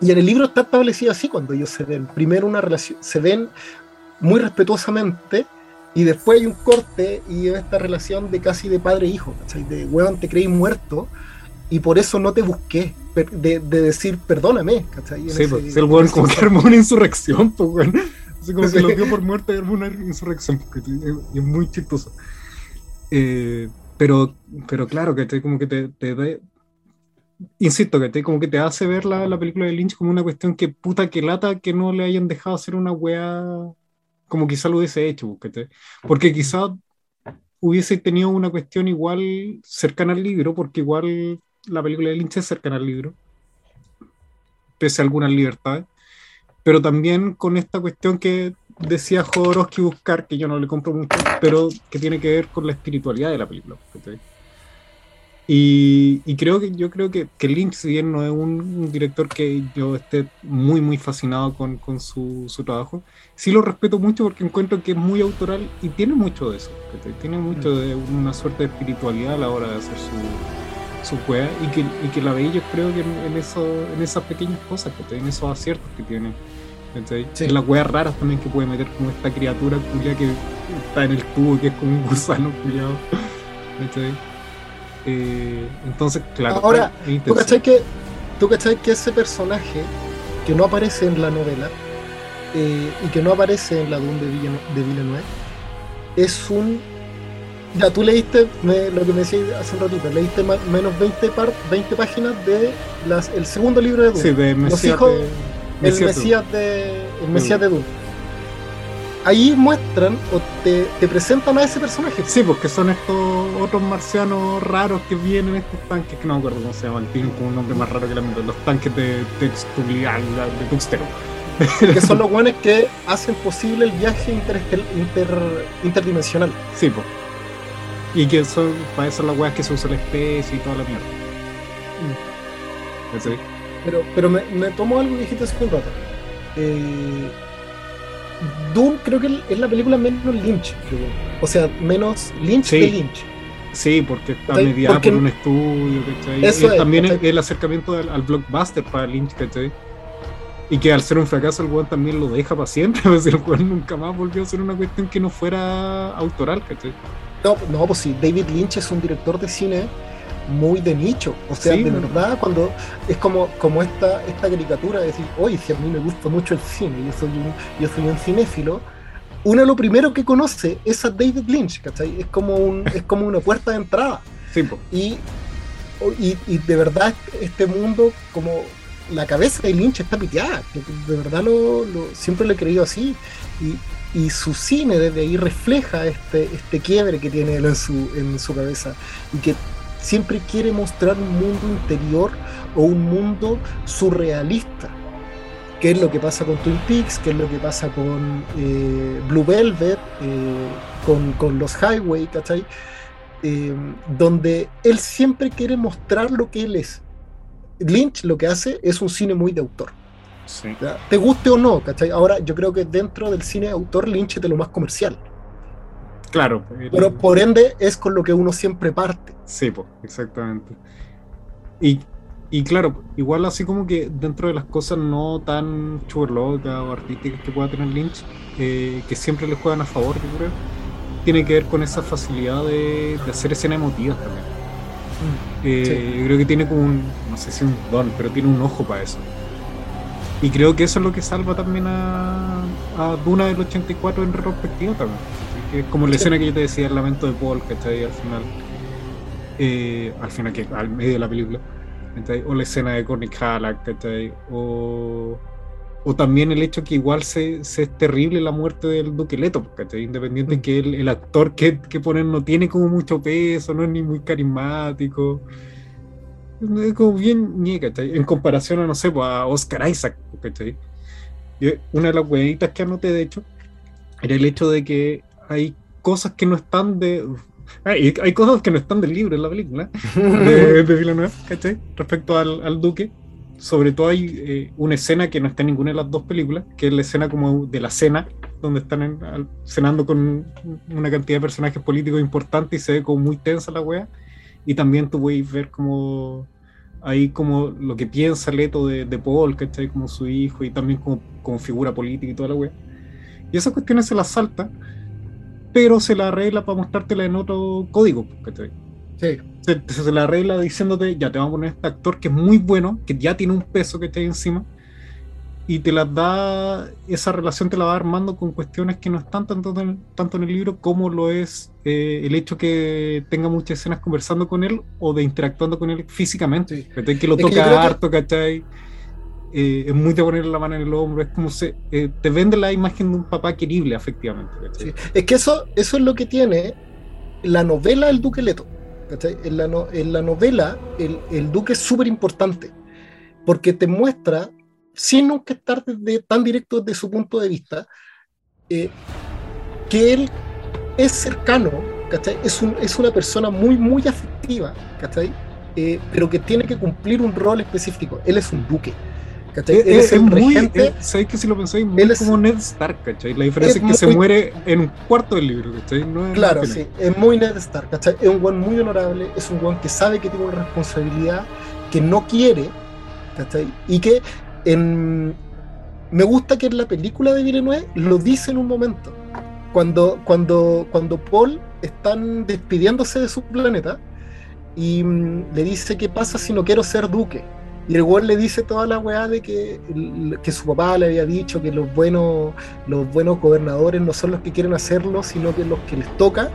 y, en el libro está establecido así cuando ellos se ven. Primero una relación, se ven muy respetuosamente y después hay un corte y esta relación de casi de padre-hijo, e De weón, te creí muerto y por eso no te busqué, de, de decir perdóname, ¿cachai? Sí, pues, el weón como que armó una insurrección, pues weón. Así como que lo dio por muerte y armó una insurrección, porque es muy chistoso. Eh, pero, pero claro, que como que te, te insisto, que te, como que te hace ver la, la, película de Lynch como una cuestión que puta que lata que no le hayan dejado hacer una wea como quizá lo hubiese hecho, porque quizá hubiese tenido una cuestión igual cercana al libro, porque igual la película de Lynch es cercana al libro, pese a algunas libertades, pero también con esta cuestión que decía Jodorowsky buscar, que yo no le compro mucho, pero que tiene que ver con la espiritualidad de la película. Y, y, creo que yo creo que, que, Lynch, si bien no es un, director que yo esté muy, muy fascinado con, con su, su, trabajo, sí lo respeto mucho porque encuentro que es muy autoral y tiene mucho de eso. Tiene mucho mm. de una suerte de espiritualidad a la hora de hacer su, su juega y que, y que la veis yo creo que en, eso, en esas pequeñas cosas, que en esos aciertos que tiene. Sí. En las weas raras también que puede meter como esta criatura culia que está en el tubo, que es como un gusano culiado. Eh, entonces, claro. Ahora, ¿tú cachai, que, ¿tú cachai que ese personaje que no aparece en la novela eh, y que no aparece en la Dune de, Villeneuve es un. Ya, tú leíste lo que me decías hace un ratito, leíste menos 20, par, 20 páginas de las, el segundo libro de Dune. Sí, de Los hijos, el Mesías de, el Mesías de Dune. Ahí muestran o te, te, presentan a ese personaje. Sí, porque son estos otros marcianos raros que vienen, estos tanques, que no me acuerdo cómo se llaman, tienen como un nombre más raro que la mierda, los tanques de textulial, de tuxtero. que son los guanes que hacen posible el viaje inter, inter, interdimensional. Sí, pues. Y que son, para eso las weas que se usa la especie y toda la mierda. Mm. ¿Sí? Pero, pero me, me tomo algo que dijiste hace un rato. Eh, Doom creo que es la película menos Lynch, O sea, menos Lynch sí. de Lynch. Sí, porque está mediada por un estudio, ¿cachai? Eso es, también ¿cachai? el acercamiento al, al, blockbuster para Lynch, ¿cachai? Y que al ser un fracaso el weón también lo deja para siempre, pues el weón nunca más volvió a ser una cuestión que no fuera autoral, ¿cachai? No, no, pues sí, David Lynch es un director de cine muy de nicho. O sea, sí, de verdad, cuando es como, como esta, esta caricatura de decir, oye, si a mí me gusta mucho el cine, yo soy un, yo soy un cinéfilo, uno lo primero que conoce es a David Lynch, ¿cachai? Es como, un, es como una puerta de entrada. Sí, y, y, y, de verdad este mundo, como la cabeza de Lynch está piteada, de verdad lo, lo siempre lo he creído así. Y, y su cine desde ahí refleja este, este quiebre que tiene él en su, en su cabeza y que siempre quiere mostrar un mundo interior o un mundo surrealista. ¿Qué es lo que pasa con Twin Peaks? ¿Qué es lo que pasa con eh, Blue Velvet? Eh, con, con, los Highway, ¿cachai? Eh, donde él siempre quiere mostrar lo que él es. Lynch lo que hace es un cine muy de autor. Sí. Te guste o no, ¿cachai? Ahora yo creo que dentro del cine de autor Lynch es de lo más comercial. Claro. Pero por ende es con lo que uno siempre parte. Sí, pues, exactamente. Y, y, claro, igual así como que dentro de las cosas no tan chuberlocas o artísticas que pueda tener Lynch, eh, que siempre le juegan a favor, yo creo, tiene que ver con esa facilidad de, de hacer escenas emotivas también. Mm, eh, sí. Yo creo que tiene como un, no sé si un don, pero tiene un ojo para eso. Y creo que eso es lo que salva también a, a Duna del 84 en retrospectiva también. Es como la escena que yo te decía, el lamento de Paul, ¿cachai? Al final. Eh, al final, que al medio de la película. ¿cachai? O la escena de Cornick Halleck, ¿cachai? O, o también el hecho que igual se, se, es terrible la muerte del Duque Leto, ¿cachai? Independiente mm. que el, el, actor que, que ponen no tiene como mucho peso, no es ni muy carismático. Es como bien ñe, ¿cachai? En comparación a, no sé, pues, a Oscar Isaac, ¿cachai? Una de las huevitas que anoté, de hecho, era el hecho de que hay cosas que no están de. Hay, hay cosas que no están del libro en la película de, de Villeneuve, ¿cachai? Respecto al, al, Duque. sobre todo hay eh, una escena que no está en ninguna de las dos películas, que es la escena como de la cena, donde están cenando con una cantidad de personajes políticos importantes y se ve como muy tensa la wea. Y también tú puedes ver como ahí como lo que piensa Leto de, de Paul, ¿cachai? Como su hijo y también como, como figura política y toda la wea. Y esas cuestiones se las salta, pero se la arregla para mostrártela en otro código, ¿cachai? Sí. Se, se, la arregla diciéndote, ya te vamos a poner este actor que es muy bueno, que ya tiene un peso que está ahí encima, y te las da, esa relación te la va armando con cuestiones que no están tanto en, tanto en el libro como lo es eh, el hecho que tenga muchas escenas conversando con él o de interactuando con él físicamente. Que lo toca harto, ¿cachai? Eh, es muy de ponerle la mano en el hombro, es como se eh, te vende la imagen de un papá querible, efectivamente. Es que eso, eso es lo que tiene la novela El Duque Leto. En, la en la novela, el, el Duque es súper importante porque te muestra sin nunca estar tan directo desde su punto de vista, eh, que él es cercano, Es, es una persona muy, muy afectiva, eh, pero que tiene que cumplir un rol específico. Él es un duque. ¿cachai? Él es, el regente. ¿Sabéis que si lo pensáis? Muy es, como Ned Stark, ¿cachai? La diferencia es, que se muere en un cuarto del libro, ¿cachai? claro, sí, es muy Ned Stark, ¿cachai? Es un buen muy honorable, es un buen que sabe que tiene una responsabilidad, que no quiere, ¿cachai? Y que me gusta que en la película de Villeneuve lo dice en un momento. Cuando, cuando, cuando Paul están despidiéndose de su planeta y mm, le dice qué pasa si no quiero ser duque. Y el güey le dice toda la weá de que, que su papá le había dicho que los buenos, los buenos gobernadores no son los que quieren hacerlo, sino que los que les toca.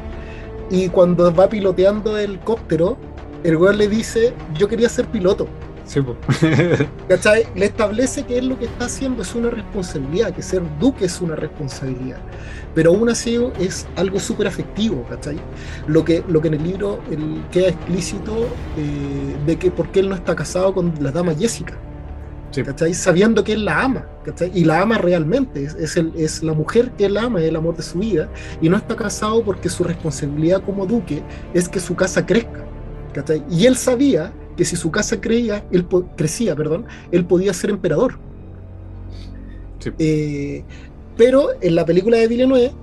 Y cuando va piloteando el helicóptero, el güey le dice, yo quería ser piloto. Le establece que es lo que está haciendo es una responsabilidad, que ser duque es una responsabilidad. Pero aún así es algo súper afectivo, ¿cachai? Lo que, lo que en el libro queda explícito eh, de que porque él no está casado con la dama Jessica. Sabiendo que él la ama, Y la ama realmente, es, el, es la mujer que él ama, es el amor de su vida, y no está casado porque su responsabilidad como duque es que su casa crezca, Y él sabía que si su casa creía, él crecía, perdón, él podía ser emperador. Eh, pero en la película de Villeneuve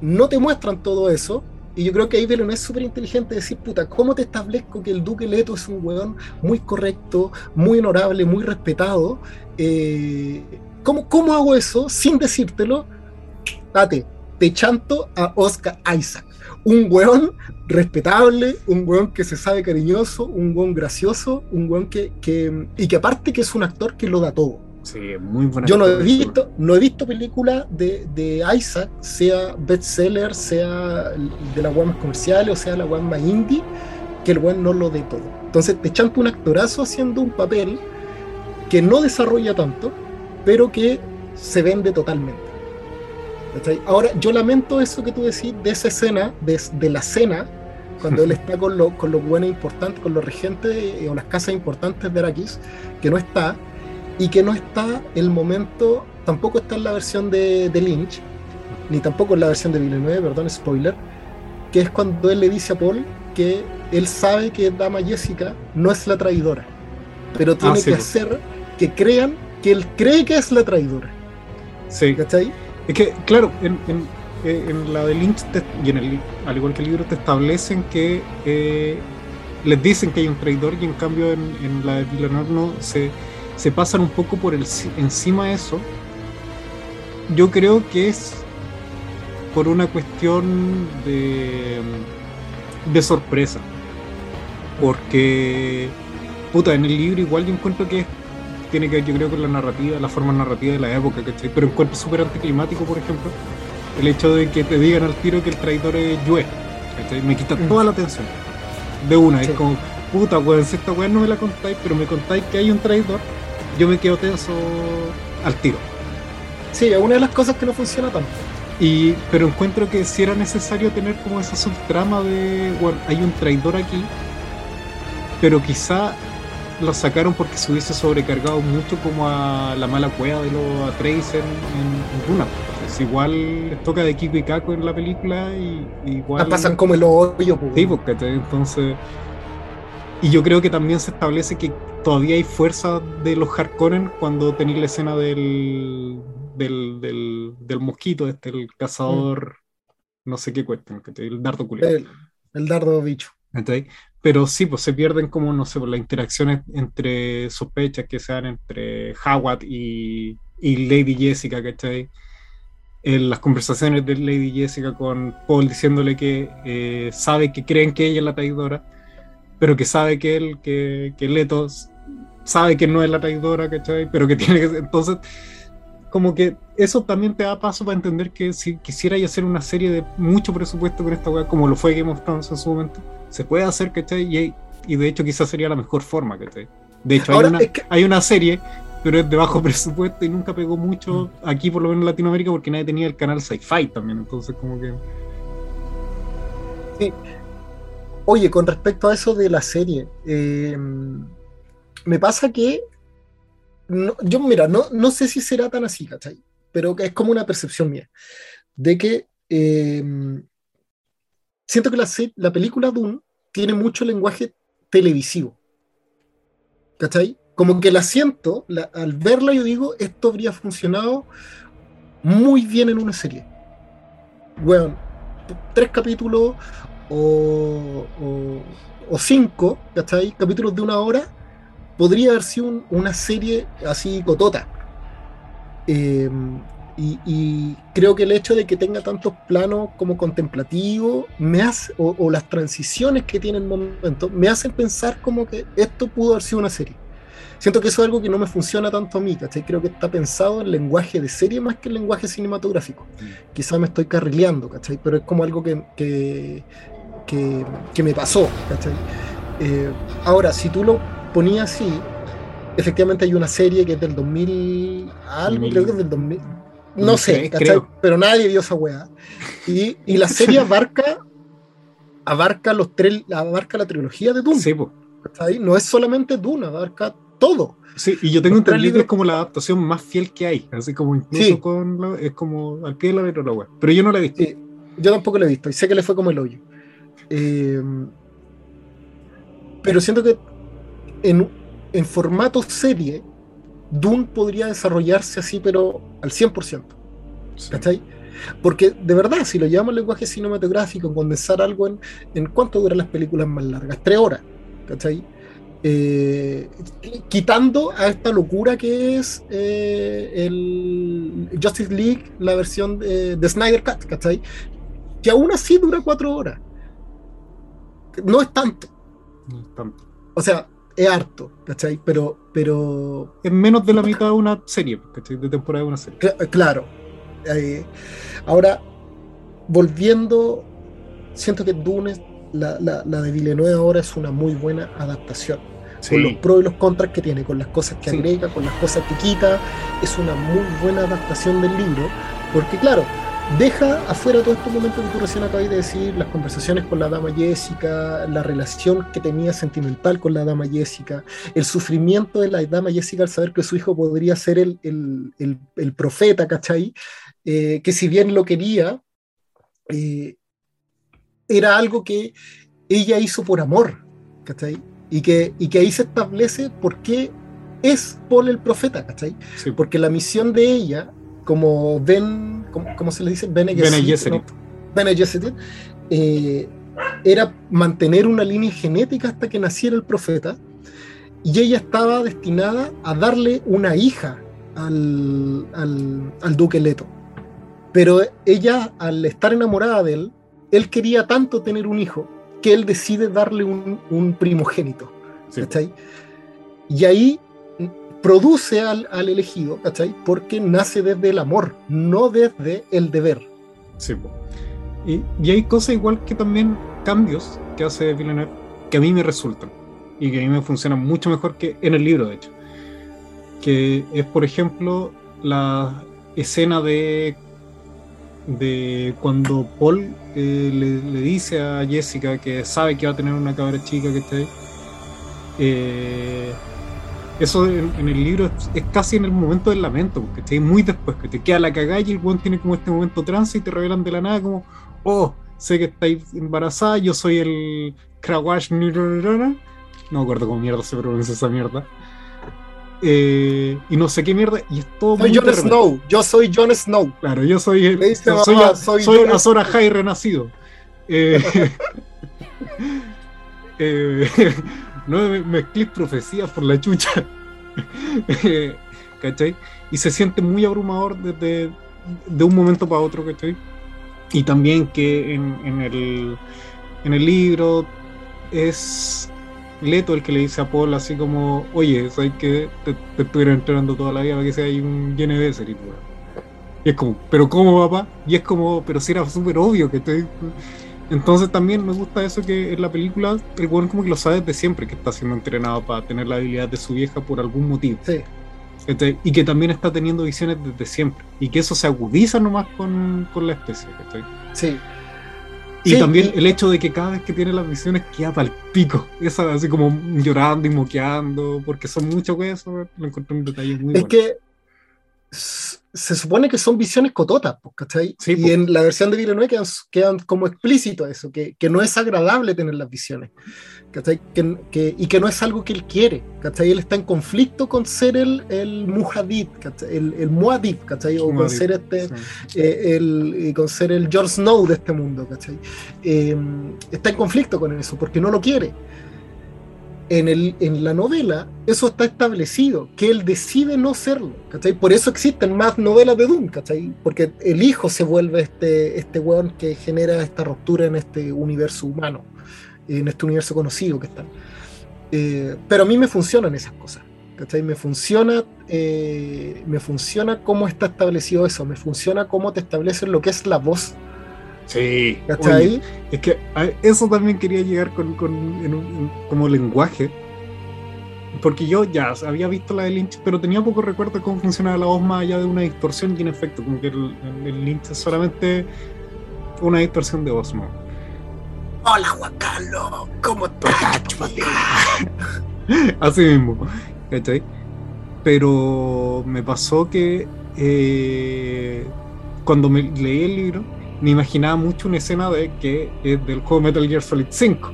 no te muestran todo eso. Y yo creo que ahí Villeneuve es súper inteligente decir, puta, ¿cómo te establezco que el Duque Leto es un weón muy correcto, muy honorable, muy respetado? Eh, ¿cómo, ¿Cómo hago eso sin decírtelo? Date, te chanto a Oscar Isaac un weón respetable, un weón que se sabe cariñoso, un weón gracioso, un weón que, que, y que aparte que es un actor que lo da todo. Sí, muy buena Yo no he visto, no he visto película de, de Isaac, sea bestseller, sea de las weas comerciales o sea la web más indie, que el weón no lo dé todo. Entonces te chanta un actorazo haciendo un papel que no desarrolla tanto, pero que se vende totalmente. Ahora, yo lamento eso que tú decís de esa escena, de, la cena, cuando él está con, lo, con los buenos importantes, con los regentes eh, o las casas importantes de Arrakis, que no está, y que no está el momento, tampoco está en la versión de, Lynch, ni tampoco en la versión de Villeneuve, perdón, spoiler, que es cuando él le dice a Paul que él sabe que Dama Jessica no es la traidora, pero tiene ah, que hacer que crean que él cree que es la traidora. Sí. ¿Cachai? Es que, claro, en, eh, la de Lynch y en el, al igual que el libro te establecen que eh, les dicen que hay un traidor y en cambio en, la de Villeneuve no se, se pasan un poco por el, encima de eso. Yo creo que es por una cuestión de, de sorpresa. Porque, puta, en el libro igual yo encuentro que es tiene que ver, yo creo, con la narrativa, la forma narrativa de la época, ¿cachai? Pero encuentro súper anticlimático, por ejemplo, el hecho de que te digan al tiro que el traidor es Yue, ¿cachai? Me quita toda la atención. De una, es como, puta, weón, si esta weón no me la contáis, pero me contáis que hay un traidor, yo me quedo tenso al tiro. Sí, es una de las cosas que no funciona tanto. Y, pero encuentro que si era necesario tener como esa subtrama de, bueno, hay un traidor aquí, pero quizá lo sacaron porque se hubiese sobrecargado mucho como a la mala cueva de los Atreides en, en, Duna. Es igual toca de Kiko y Caco en la película y, igual... pasan como el hoyo. Sí, porque entonces... Y yo creo que también se establece que todavía hay fuerza de los Harkonnen cuando tenéis la escena del, del, del, del mosquito, este, el cazador, no sé qué cuestión, el dardo culiado. El, el dardo bicho. ¿cachai? Pero sí, pues se pierden como, no sé, por las interacciones entre sospechas que se dan entre Howard y, y Lady Jessica, ¿cachai? En las conversaciones de Lady Jessica con Paul diciéndole que eh, sabe que creen que ella es la traidora, pero que sabe que él, que, que Leto sabe que no es la traidora, ¿cachai? Pero que tiene que... Entonces, como que eso también te da paso para entender que si quisiera hacer una serie de mucho presupuesto con esta weá, como lo fue Game of Thrones en su momento, se puede hacer, ¿cachai? Y, y de hecho quizás sería la mejor forma, ¿cachai? De hecho, Ahora, hay, una, es que- hay una serie, pero es de bajo presupuesto y nunca pegó mucho Mm. aquí, por lo menos en Latinoamérica, porque nadie tenía el canal Sci-Fi también, entonces como que... Oye, con respecto a eso de la serie, eh, me pasa que no- yo, mira, no, no sé si será tan así, ¿cachai? Pero es como una percepción mía, de que eh, siento que la, la película Dune tiene mucho lenguaje televisivo, ¿cachai? Como que la siento, al verla yo digo, esto habría funcionado muy bien en una serie. Bueno, tres capítulos o, o- o cinco, ¿cachai? Capítulos de una hora, podría haber sido un- una serie así cotota. Eh, y, y creo que el hecho de que tenga tantos planos como contemplativos me hace, o, o las transiciones que tiene el momento, me hacen pensar como que esto pudo haber sido una serie. Siento que eso es algo que no me funciona tanto a mí, ¿cachai? Creo que está pensado en lenguaje de serie más que en lenguaje cinematográfico. Quizá me estoy carrileando, ¿cachai? Pero es como algo que, que, que, que me pasó, ¿cachai? Eh, ahora, si tú lo ponías así, efectivamente hay una serie que es del 2000, algo, creo que es del 2000, no sé, 2003, ¿cachai? creo. Pero nadie vio esa weá. Y, y la serie abarca, abarca, los tres, abarca la trilogía de Dune, Sí. No es solamente Dune, abarca todo. Sí, y yo tengo entendido que libros- es como la adaptación más fiel que hay, así como incluso Sí. con la- es como al pie de la letra la wea. Pero yo no la he visto. Sí, yo tampoco lo he visto y sé que le fue como el hoyo. Eh, pero siento que en, en formato serie, Dune podría desarrollarse así, pero al 100%. Sí. ¿Cachai? Porque de verdad, si lo llevamos al lenguaje cinematográfico, condensar algo en, en cuánto duran las películas más largas, tres horas, ¿cachai? Eh, quitando a esta locura que es eh, el Justice League, la versión de, de Snyder Cut, ¿cachai? Que aún así dura cuatro horas. No es tanto, No es tanto. o sea, es harto, ¿cachai? Pero, pero Es menos de la mitad de una serie, ¿cachai? De temporada de una serie. Cla- Claro. Eh, ahora, volviendo, siento que Dune, la, la, la de Villeneuve ahora es una muy buena adaptación. Con los Sí. pros y los contras que tiene, con las cosas que Sí. agrega, con las cosas que quita, es una muy buena adaptación del libro, porque claro, deja afuera todos estos momentos que tú recién acabas de decir, las conversaciones con la dama Jessica, la relación que tenía sentimental con la dama Jessica, el sufrimiento de la dama Jessica al saber que su hijo podría ser el, el, el, el profeta, ¿cachai? Eh, que si bien lo quería, eh, era algo que ella hizo por amor, ¿cachai? Y que, y que ahí se establece por qué es Paul el profeta, ¿cachai? Sí. Porque la misión de ella, como Ben, ¿cómo, cómo se le dice? Bene Gesserit, Gesserit. ¿no? Bene Gesserit, eh, era mantener una línea genética hasta que naciera el profeta, y ella estaba destinada a darle una hija al, al, al duque Leto. Pero ella, al estar enamorada de él, él quería tanto tener un hijo que él decide darle un, un primogénito. Sí. Y ahí produce al, al elegido, ¿cachai? Porque nace desde el amor, no desde el deber. Sí, y, y hay cosas igual que también cambios que hace Villeneuve que a mí me resultan y que a mí me funcionan mucho mejor que en el libro, de hecho. Que es, por ejemplo, la escena de, de cuando Paul eh, le, le dice a Jessica que sabe que va a tener una cabra chica que está ahí. Eh, eso en, en el libro es, es casi en el momento del lamento, porque está muy después, que te queda la cagada y el weón tiene como este momento trance y te revelan de la nada como, oh, sé que estáis embarazada, yo soy el Krawash no me acuerdo cómo mierda se pronuncia esa mierda. Eh, y no sé qué mierda, y es todo Soy muy repente. Snow, yo soy Jon Snow. Claro, yo soy el, dice, soy, mamá, soy soy Jon Azor Ahai renacido. Eh, eh, no me mezclé profecías por la chucha. ¿Cachai? Y se siente muy abrumador desde de un momento para otro, ¿cachai? Y también que en, en el, en el libro es Leto el que le dice a Paul así como, oye, ¿sabes que te, te estuvieron entrenando toda la vida para que sea ahí un Gene Besserit, weón?" Y es como, ¿pero cómo, papá? Y es como, pero si era súper obvio que estoy... Entonces también me gusta eso que en la película el weón como que lo sabe desde siempre que está siendo entrenado para tener la habilidad de su vieja por algún motivo. Sí, ¿cachai? Y que también está teniendo visiones desde siempre. Y que eso se agudiza nomás con, con la especie. ¿cachai? sí. Y Sí, también y- el hecho de que cada vez que tiene las visiones queda para el pico. Esa así como llorando y moqueando. Porque son muchas cosas. Lo encontré un detalle muy Es bueno. que se supone que son visiones cototas, pues, ¿cachai? Sí, y pues. en la versión de Villeneuve quedan, quedan como explícito eso, que, que no es agradable tener las visiones, ¿cachai? Que, que- y que no es algo que él quiere, ¿cachai? Él está en conflicto con ser el, el Mujadid, ¿cachai? El, el Muad'Dib, ¿cachai? O con ser este... sí. eh, el, con ser el Jon Snow de este mundo, ¿cachai? Eh, está en conflicto con eso porque no lo quiere. En, el, en la novela eso está establecido, que él decide no serlo, ¿cachai? Por eso existen más novelas de Doom, ¿cachai? Porque el hijo se vuelve este, este weón que genera esta ruptura en este universo humano, en este universo conocido que está. Eh, pero a mí me funcionan esas cosas. ¿cachai? Me funciona, eh, me funciona cómo está establecido eso, me funciona cómo te establecen lo que es la voz, Sí. ¿cachai? Oye, es que a eso también quería llegar con, con- en un- en- como lenguaje. Porque yo ya había visto la de Lynch, pero tenía poco recuerdo de cómo funcionaba la voz más allá de una distorsión y en efecto, como que el, el Lynch es solamente una distorsión de voz, ¿no? Hola Juan Carlos, ¿cómo estás? Así mismo, ¿cachai? Pero me pasó que eh, cuando me leí el libro, me imaginaba mucho una escena de que es del juego Metal Gear Solid 5.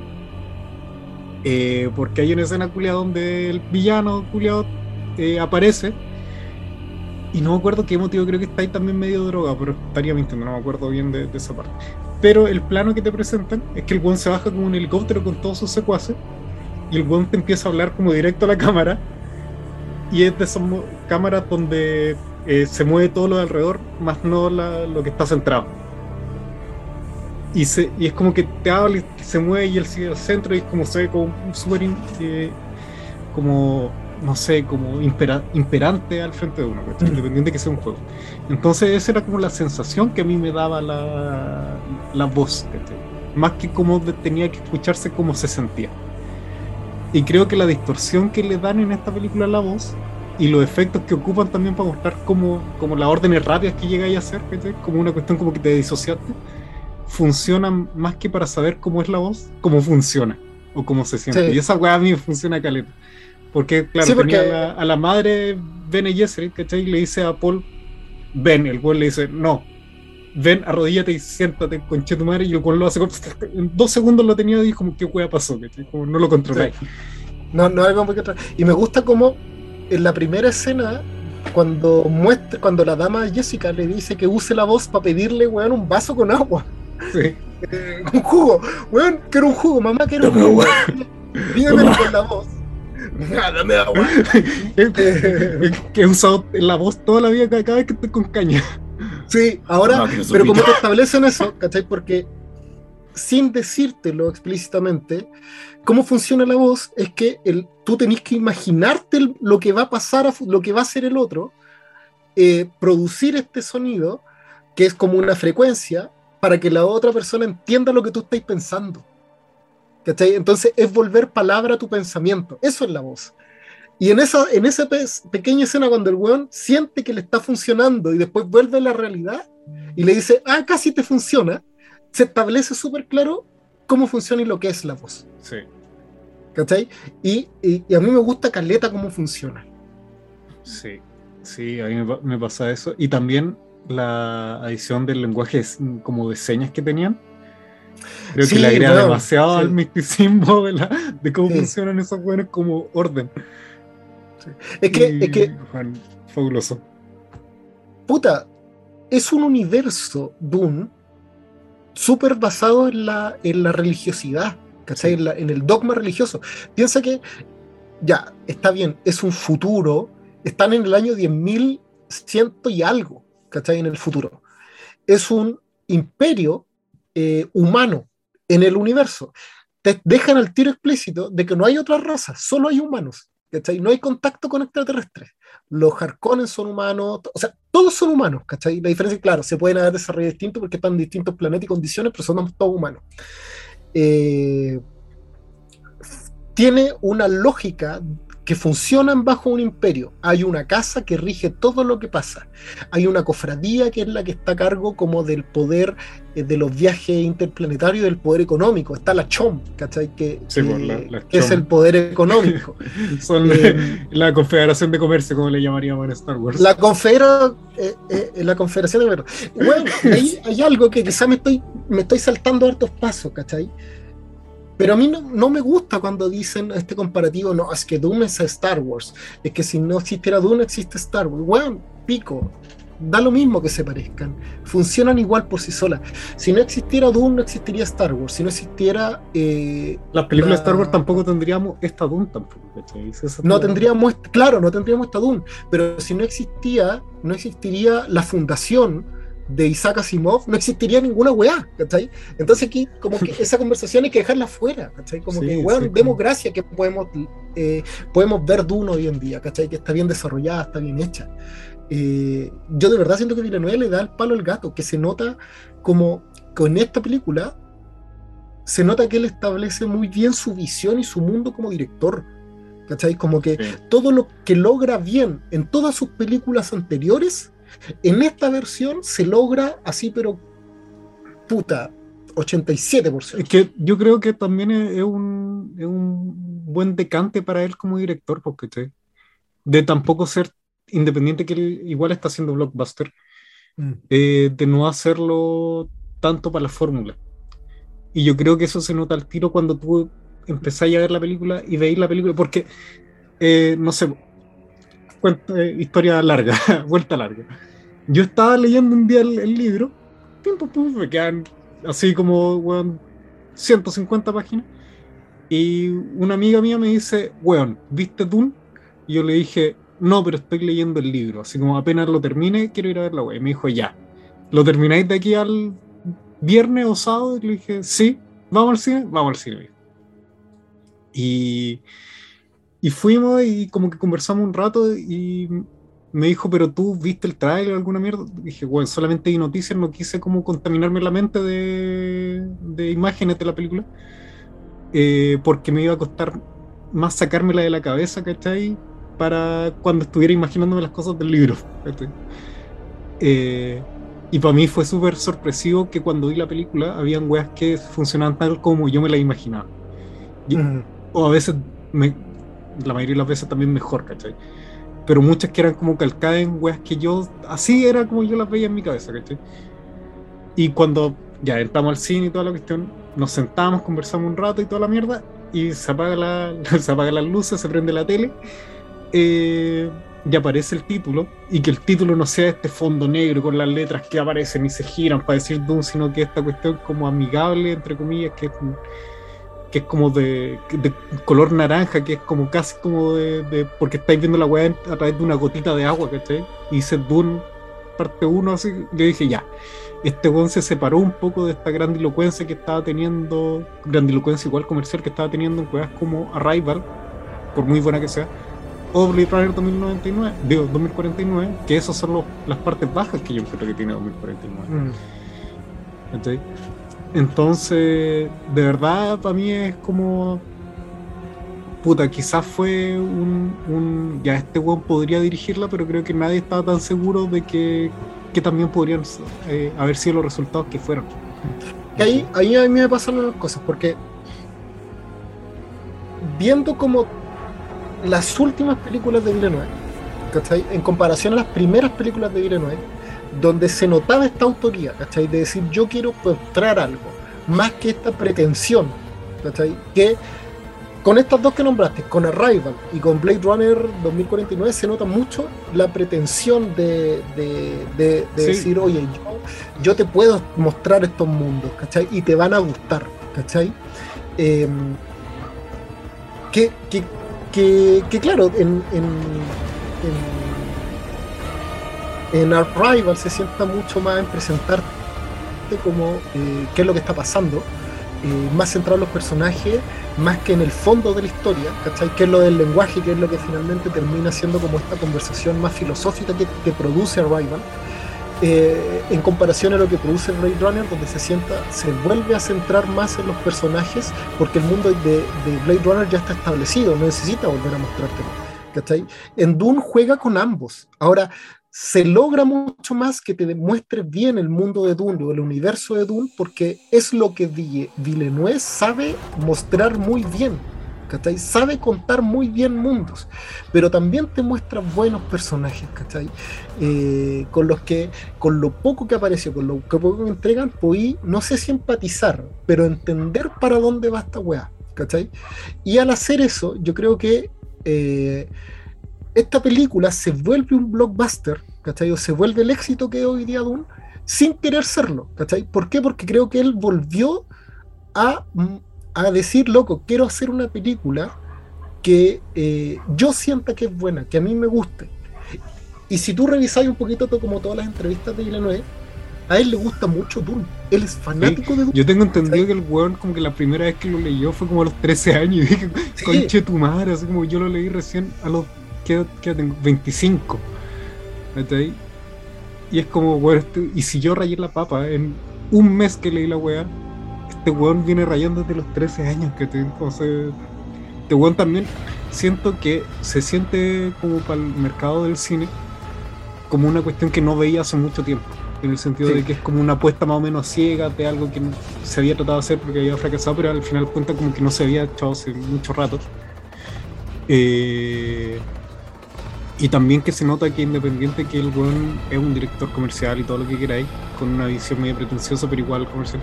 Eh, porque hay una escena culiada donde el villano culiado aparece. Y no me acuerdo qué motivo, creo que está ahí también medio droga, pero estaría mintiendo, no me acuerdo bien de, esa parte. Pero el plano que te presentan es que el weón se baja como un helicóptero con todos sus secuaces y el weón te empieza a hablar como directo a la cámara y es de esas cámaras donde eh, se mueve todo lo de alrededor más no lo que está centrado y, se, y es como que te habla y se mueve y él sigue al centro y es como se ve como súper eh, como no sé, como impera- imperante al frente de uno, ¿cachai? independiente que sea un juego. Entonces esa era como la sensación que a mí me daba la, la voz, ¿cachai? más que como de- tenía que escucharse como se sentía. Y creo que la distorsión que le dan en esta película a la voz y los efectos que ocupan también para mostrar como, como las órdenes rápidas que llegáis a hacer, ¿cachai? como una cuestión como que te disociaste, funcionan más que para saber cómo es la voz, cómo funciona o cómo se siente. Sí. Y esa weá a mí funciona caleta. Porque, claro, Sí, porque- tenía a la, a la madre Bene Gesserit, ¿cachai? Y le dice a Paul, ven, el weón le dice, no, ven, arrodíllate y siéntate, conche tu madre, y el weón lo hace, como- en dos segundos lo tenía y como, ¿qué weá pasó? ¿cachai? Como no lo controlé. No, no algo muy que. Y me gusta como en la primera escena, cuando muestra, cuando la dama Jessica le dice que use la voz para pedirle, weón, un vaso con agua. Sí. Eh, un jugo. Weón, quiero un jugo, mamá, quiero un jugo. Pídemelo con la voz. Dame agua. Eh, que he usado la voz toda la vida cada, vez que estoy con caña. Sí, ahora, pero como te establecen eso, ¿cachai? Porque sin decírtelo explícitamente, cómo funciona la voz es que el, tú tenés que imaginarte el- lo que va a pasar, a lo que va a hacer el otro, eh, producir este sonido, que es como una frecuencia, para que la otra persona entienda lo que tú estás pensando. ¿Cachai? Entonces es volver palabra a tu pensamiento. Eso es la voz. Y en esa, en esa pe- pequeña escena, cuando el weón siente que le está funcionando y después vuelve a la realidad y le dice, ah, casi te funciona, se establece súper claro cómo funciona y lo que es la voz. Sí. ¿Cachai? Y, y- y a mí me gusta Caleta cómo funciona. Sí, sí, a mí me, me pasa eso. Y también la adición del lenguaje como de señas que tenían, Creo que le agrega demasiado al misticismo de, cómo funcionan esos buenos como orden. Es que, es que. fabuloso. Puta, es un universo Dune súper basado en la, en la religiosidad, ¿cachai? En, el dogma religioso. Piensa que, ya, está bien, es un futuro, están en el año 10.100 y algo, ¿cachai? En el futuro. Es un imperio eh, humano en el universo. Te dejan al tiro explícito de que no hay otras razas, solo hay humanos. ¿cachai? No hay contacto con extraterrestres. Los Harkonnen son humanos, o sea, todos son humanos, ¿cachai? La diferencia claro, se pueden haber desarrollado distintos porque están en distintos planetas y condiciones, pero son todos humanos. Eh, tiene una lógica que funcionan bajo un imperio. Hay una casa que rige todo lo que pasa. Hay una cofradía que es la que está a cargo como del poder eh, de los viajes interplanetarios, del poder económico. Está la CHOM, ¿cachai? Que, pues, es el poder económico. Son eh, la Confederación de Comercio, como le llamaríamos en Star Wars. La, confedera, eh, la Confederación de Comercio. Bueno, hay, hay algo que quizá me estoy, me estoy saltando hartos pasos, ¿cachai? Pero a mí no, me gusta cuando dicen este comparativo, no, es que Dune es Star Wars, es que si no existiera Dune existe Star Wars. Bueno, pico, da lo mismo que se parezcan, funcionan igual por sí solas. Si no existiera Dune, no existiría Star Wars, si no existiera... Eh, Las películas de Star Wars tampoco tendríamos esta Dune tampoco, No tendríamos, claro, no tendríamos esta Dune, pero si no existía, no existiría la fundación de Isaac Asimov, no existiría ninguna weá, ¿cachai? Entonces aquí como que esa conversación hay que dejarla fuera, ¿cachai? Como que, weón, demos gracia que podemos, eh, podemos ver Dune hoy en día, ¿cachai? Que está bien desarrollada, está bien hecha. Eh, yo de verdad siento que Villeneuve le da el palo al gato, que se nota como con esta película, se nota que él establece muy bien su visión y su mundo como director. ¿Cachai? Como que todo lo que logra bien en todas sus películas anteriores, en esta versión se logra así, pero puta, 87%. Es que yo creo que también es un, buen decante para él como director, porque de tampoco ser independiente que él igual está haciendo blockbuster, mm. eh, de no hacerlo tanto para la fórmula. Y yo creo que eso se nota al tiro cuando tú empezáis a ver la película y veis la película, porque, eh, no sé, eh, historia larga, vuelta larga. Yo estaba leyendo un día el, libro, me quedan así como, 150 páginas. Y una amiga mía me dice, weón, ¿viste Dune? Y yo le dije, no, pero estoy leyendo el libro. Así como apenas lo termine, quiero ir a ver la web. Y me dijo, ya. ¿Lo termináis de aquí al viernes o sábado? Y le dije, sí, vamos al cine, vamos al cine. Y y fuimos y como que conversamos un rato y me dijo, pero tú viste el trailer o alguna mierda. dije, bueno, solamente hay noticias, no quise como contaminarme la mente de, de imágenes de la película. Eh, porque me iba a costar más sacármela de la cabeza, ¿cachai? Para cuando estuviera imaginándome las cosas del libro. Eh, y para mí fue súper sorpresivo que cuando vi la película habían weas que funcionaban tal como yo me las imaginaba. O a veces me, la mayoría de las veces también mejor, ¿cachai? Pero muchas que eran como calcadas en weas que yo, así era como yo las veía en mi cabeza, ¿cachai? Y cuando ya entramos al cine y toda la cuestión, nos sentamos, conversamos un rato y toda la mierda, y se apaga la, se apaga las luces, se prende la tele, eh, y aparece el título, y que el título no sea este fondo negro con las letras que aparecen y se giran para decir Doom, sino que esta cuestión como amigable, entre comillas, que es que es como de, color naranja, que es como casi como de, porque estáis viendo la weá a través de una gotita de agua, ¿cachai? Y dice Dune parte 1 así, yo dije ya, este weón se separó un poco de esta grandilocuencia que estaba teniendo, grandilocuencia igual comercial que estaba teniendo en weas como Arrival, por muy buena que sea, o Blade Runner 2099, digo 2049, que esas son las partes bajas que yo creo que tiene 2049. Mm. Entonces, de verdad, para mí es como. Puta, quizás fue un, Ya, este weón podría dirigirla, pero creo que nadie estaba tan seguro de que, también podrían eh, haber sido los resultados que fueron. Y ahí, ahí a mí me pasan unas cosas, porque. Viendo como las últimas películas de Villeneuve, ¿cachai? En comparación a las primeras películas de Villeneuve, donde se notaba esta autoría, ¿cachai? De decir, yo quiero mostrar algo, más que esta pretensión, ¿cachai? Que con estas dos que nombraste, con Arrival y con Blade Runner 2049, se nota mucho la pretensión de, decir, oye, yo, te puedo mostrar estos mundos, ¿cachai? Y te van a gustar, ¿cachai? Em, que, que, claro, en, en, en, Arrival se sienta mucho más en presentarte como eh, qué es lo que está pasando eh, más centrado en los personajes, más que en el fondo de la historia, ¿cachai? Que es lo del lenguaje, que es lo que finalmente termina siendo como esta conversación más filosófica que, produce Arrival, eh, en comparación a lo que produce Blade Runner, donde se sienta, se vuelve a centrar más en los personajes, porque el mundo de, de Blade Runner ya está establecido, no necesita volver a mostrártelo. ¿cachai? En Dune juega con ambos. Ahora, se logra mucho más que te demuestre bien el mundo de Dune o el universo de Dune, porque es lo que Villeneuve sabe mostrar muy bien. ¿cachai? Sabe contar muy bien mundos, pero también te muestra buenos personajes, ¿cachai? Eh, con los que, con lo poco que apareció, con lo que poco me entregan, podí, no sé si empatizar, pero entender para dónde va esta weá, ¿cachai? Y al hacer eso, yo creo que eh, esta película se vuelve un blockbuster, ¿cachai? O se vuelve el éxito que es hoy día Dune, sin querer serlo, ¿cachai? ¿Por qué? Porque creo que él volvió a, a decir, loco, quiero hacer una película que eh, yo sienta que es buena, que a mí me guste. Y si tú revisáis un poquito como todas las entrevistas de Villeneuve, a él le gusta mucho Dune. Él es fanático de Dune. Yo tengo entendido que el weón, como que la primera vez que lo leyó fue como a los 13 años. Y dije, conche tu madre, así como yo lo leí recién a los ¿qué, tengo? 25. Y es como, weón, este, y si yo rayé la papa en un mes que leí la weá, este weón viene rayando desde los 13 años que tengo. entonces este weón también siento que se siente como para el mercado del cine como una cuestión que no veía hace mucho tiempo. En el sentido de que es como una apuesta más o menos ciega de algo que se había tratado de hacer porque había fracasado, pero al final cuenta como que no se había echado hace mucho rato. Eh, y también que se nota que independiente que el weón es un director comercial y todo lo que queráis, con una visión medio pretenciosa, pero igual comercial.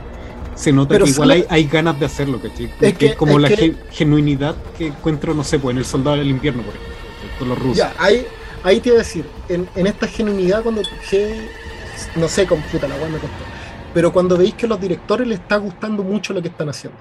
Se nota que igual hay, hay, ganas de hacerlo, ¿cachai? Es que, como la genuinidad que encuentro, no sé, pues en el Soldado del Invierno, por ejemplo, con los rusos. Ya, ahí, ahí te iba a decir, en, en esta genuinidad cuando no sé, computa la weón me costó, pero cuando veis que a los directores les está gustando mucho lo que están haciendo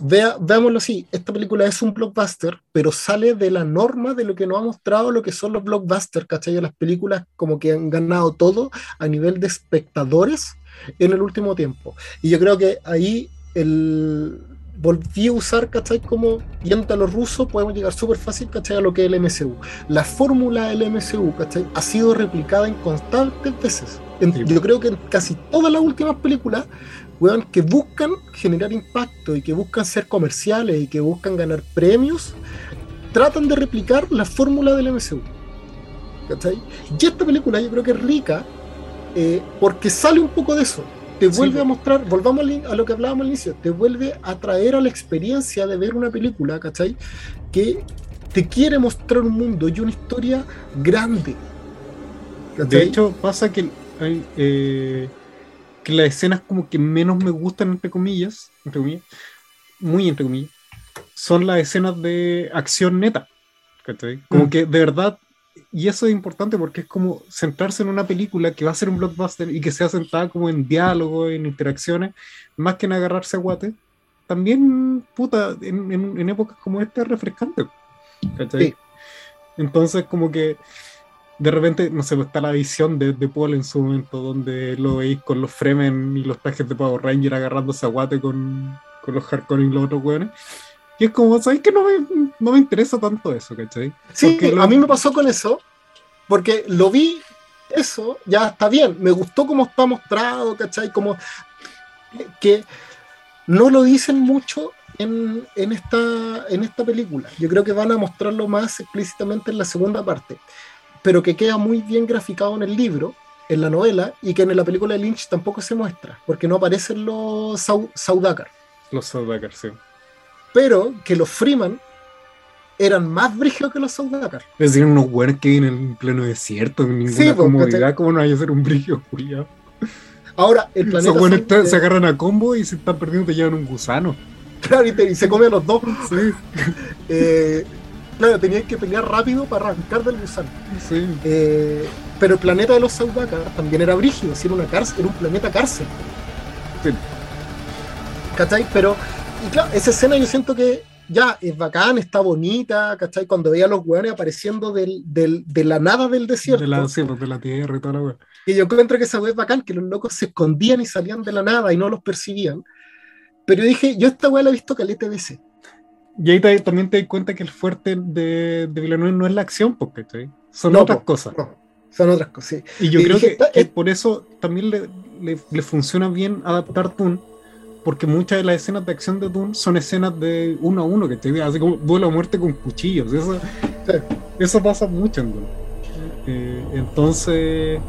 Vea, veámoslo así, esta película es un blockbuster, pero sale de la norma de lo que nos ha mostrado lo que son los blockbusters, ¿cachai? Las películas como que han ganado todo a nivel de espectadores en el último tiempo. Y yo creo que ahí el, volví a usar, ¿cachai? Como yendo a los rusos, podemos llegar súper fácil, ¿cachai? A lo que es el MCU. La fórmula del MCU, ¿cachai? Ha sido replicada en constantes veces. Yo creo que en casi todas las últimas películas que buscan generar impacto y que buscan ser comerciales y que buscan ganar premios, tratan de replicar la fórmula del MCU. ¿Cachai? Y esta película yo creo que es rica eh, porque sale un poco de eso. Te vuelve a mostrar, volvamos a lo que hablábamos al inicio, te vuelve a traer a la experiencia de ver una película, ¿cachai? Que te quiere mostrar un mundo y una historia grande. De hecho, pasa que hay, eh, que las escenas como que menos me gustan, entre comillas, entre comillas, muy entre comillas, son las escenas de acción neta. Como mm. que de verdad, y eso es importante porque es como centrarse en una película que va a ser un blockbuster y que sea sentada como en diálogo, en interacciones, más que en agarrarse a guate. También, puta, en, en, épocas como esta es refrescante. Entonces, como que de repente, no sé, pues, está la visión de, de, Paul en su momento, donde lo veis con los Fremen y los trajes de Power Ranger agarrándose a guate con, con los Harkonnen y los otros weones. Y es como, ¿sabes que no me, no me interesa tanto eso, ¿cachai? Sí, a mí me pasó con eso, porque lo vi, eso, ya está bien, me gustó cómo está mostrado, ¿cachai? Como que no lo dicen mucho en, en, esta, en esta película. Yo creo que van a mostrarlo más explícitamente en la segunda parte pero que queda muy bien graficado en el libro, en la novela, y que en la película de Lynch tampoco se muestra, porque no aparecen los Saudakar. Los Saudakar, sí. Pero que los Freeman eran más brígidos que los Saudakar. Es decir, unos buenos que viven en pleno desierto, en ninguna comodidad, ¿cómo no hay que ser un brígido, Julián? Ahora, el planeta. Esos buenos Sand- se agarran a combo y se están perdiendo te llevan un gusano. Claro, y, te- y se come a los dos. Sí, Eh, claro, tenían que pelear rápido para arrancar del gusano. sí. Eh, pero el planeta de los Saudaka también era brígido, si era una cárcel, era un planeta cárcel. Sí. ¿Cachai? Pero, y claro, esa escena yo siento que ya es bacán, está bonita, ¿cachai? Cuando veía a los hueones apareciendo del, del- de la nada del desierto. De la, pues, de la tierra y toda la wea. Y yo encuentro que esa wea es bacán, que los locos se escondían y salían de la nada y no los percibían. Pero yo dije, yo esta wea la he visto caleta veces. Y ahí te- también te das cuenta que el fuerte de, de Villeneuve no es la acción, porque son No, otras po, cosas. No, son otras cosas. sí. Y yo Y creo dije, que, que por eso también le, le- le funciona bien adaptar Dune, porque muchas de las escenas de acción de Dune son escenas de uno a uno, que te así como duelo a muerte con cuchillos. Eso, Sí. eso pasa mucho en Dune. Eh, entonces,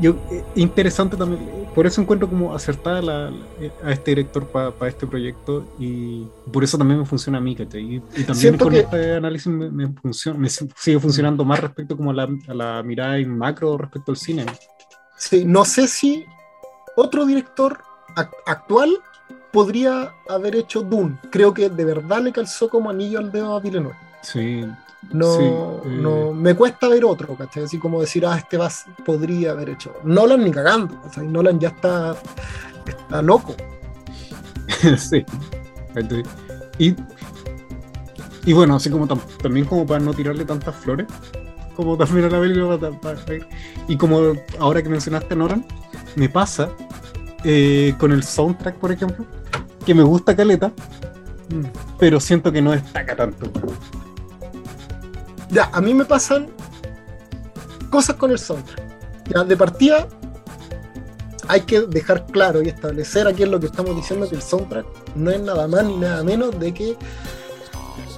yo, eh, interesante también, por eso encuentro como acertada la- la- eh, a este director para este proyecto y por eso también me funciona a mí, ¿cachai? Y, y también Siento con que- este análisis me, me funciona, me sigue funcionando más respecto como a la, a la mirada en macro respecto al cine. Sí, no sé si otro director ac- actual podría haber hecho Dune. Creo que de verdad le calzó como anillo al dedo a Villeneuve. Sí, No, Sí, eh. no, me cuesta ver otro, ¿cachai? Así como decir, ah, este va, podría haber hecho. Nolan ni cagando, ¿cachai? Nolan ya está, está loco. sí. Y, y bueno, así como tam- también como para no tirarle tantas flores, como también a la película, y como ahora que mencionaste a Nolan, me pasa eh, con el soundtrack, por ejemplo, que me gusta Caleta, pero siento que no destaca tanto. Ya, a mí me pasan cosas con el soundtrack. Ya, de partida, hay que dejar claro y establecer aquí en lo que estamos diciendo que el soundtrack no es nada más ni nada menos de que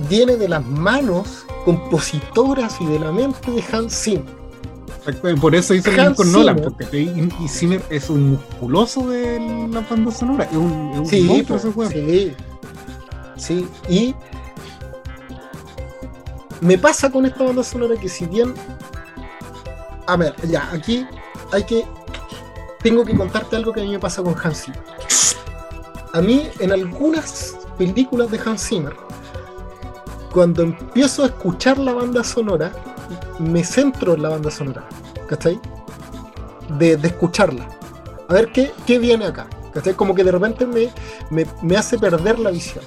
viene de las manos compositoras y de la mente de Hans Zimmer. Por eso mismo Hans con Nolan, porque Zimmer es un musculoso de la banda sonora, es un, es un Sí, monstruo ese weón. sí. Sí, y me pasa con esta banda sonora que si bien a ver, ya, aquí hay que tengo que contarte algo que a mí me pasa con Hans Zimmer. A mí en algunas películas de Hans Zimmer cuando empiezo a escuchar la banda sonora me centro en la banda sonora, ¿cachai? De, de escucharla. A ver qué, qué viene acá. ¿cachai? Como que de repente me, me, me hace perder la visión.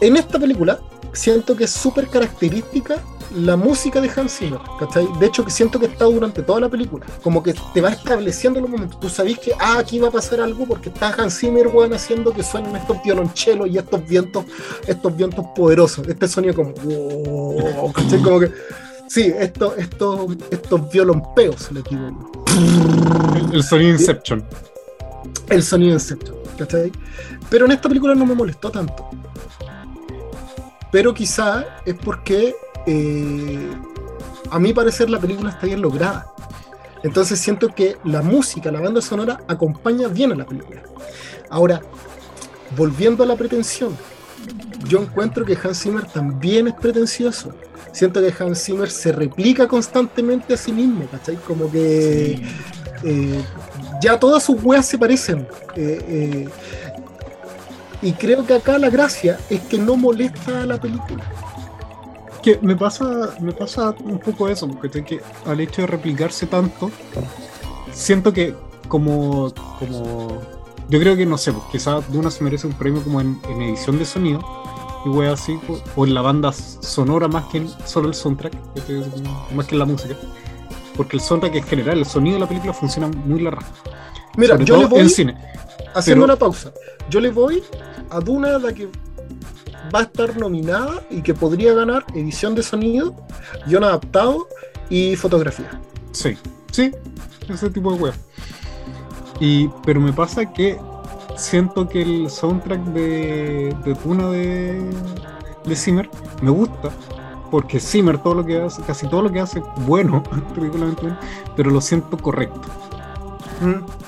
En esta película siento que es súper característica la música de Hans Zimmer, ¿cachai? De hecho que siento que está durante toda la película, como que te va estableciendo los momentos, tú sabés que, ah, aquí va a pasar algo porque está Hans Zimmer, weón, haciendo que suenen estos violonchelos y estos vientos, estos vientos poderosos, este sonido como, wow, ¿cachai? Como que, sí, estos, estos, estos violonpeos, le yo El, el sonido Inception. el sonido Inception, ¿cachai? Pero en esta película no me molestó tanto. Pero quizá es porque, eh, a mi parecer, la película está bien lograda. Entonces siento que la música, la banda sonora, acompaña bien a la película. Ahora, volviendo a la pretensión, yo encuentro que Hans Zimmer también es pretencioso. Siento que Hans Zimmer se replica constantemente a sí mismo, ¿cachai? Como que eh, ya todas sus weas se parecen. Eh, eh, y creo que acá la gracia es que no molesta a la película. que me pasa, me pasa un poco eso, porque que al hecho de replicarse tanto, siento que como, como yo creo que no sé, pues, quizás Duna se merece un premio como en, en edición de sonido y wey así, pues, o en la banda sonora más que en solo el soundtrack, que es como- más que en la música. Porque el soundtrack en general, el sonido de la película funciona muy la raja. Mira, sobre yo le voy en cine. haciendo pero- una pausa. Yo le voy a Duna la que va a estar nominada y que podría ganar edición de sonido, guion adaptado y fotografía. Sí, sí, ese tipo de weas. Y, pero me pasa que siento que el soundtrack de, de Tuna de, de Zimmer me gusta. Porque Zimmer todo lo que hace, casi todo lo que hace es bueno, ridículamente bueno, pero lo siento correcto.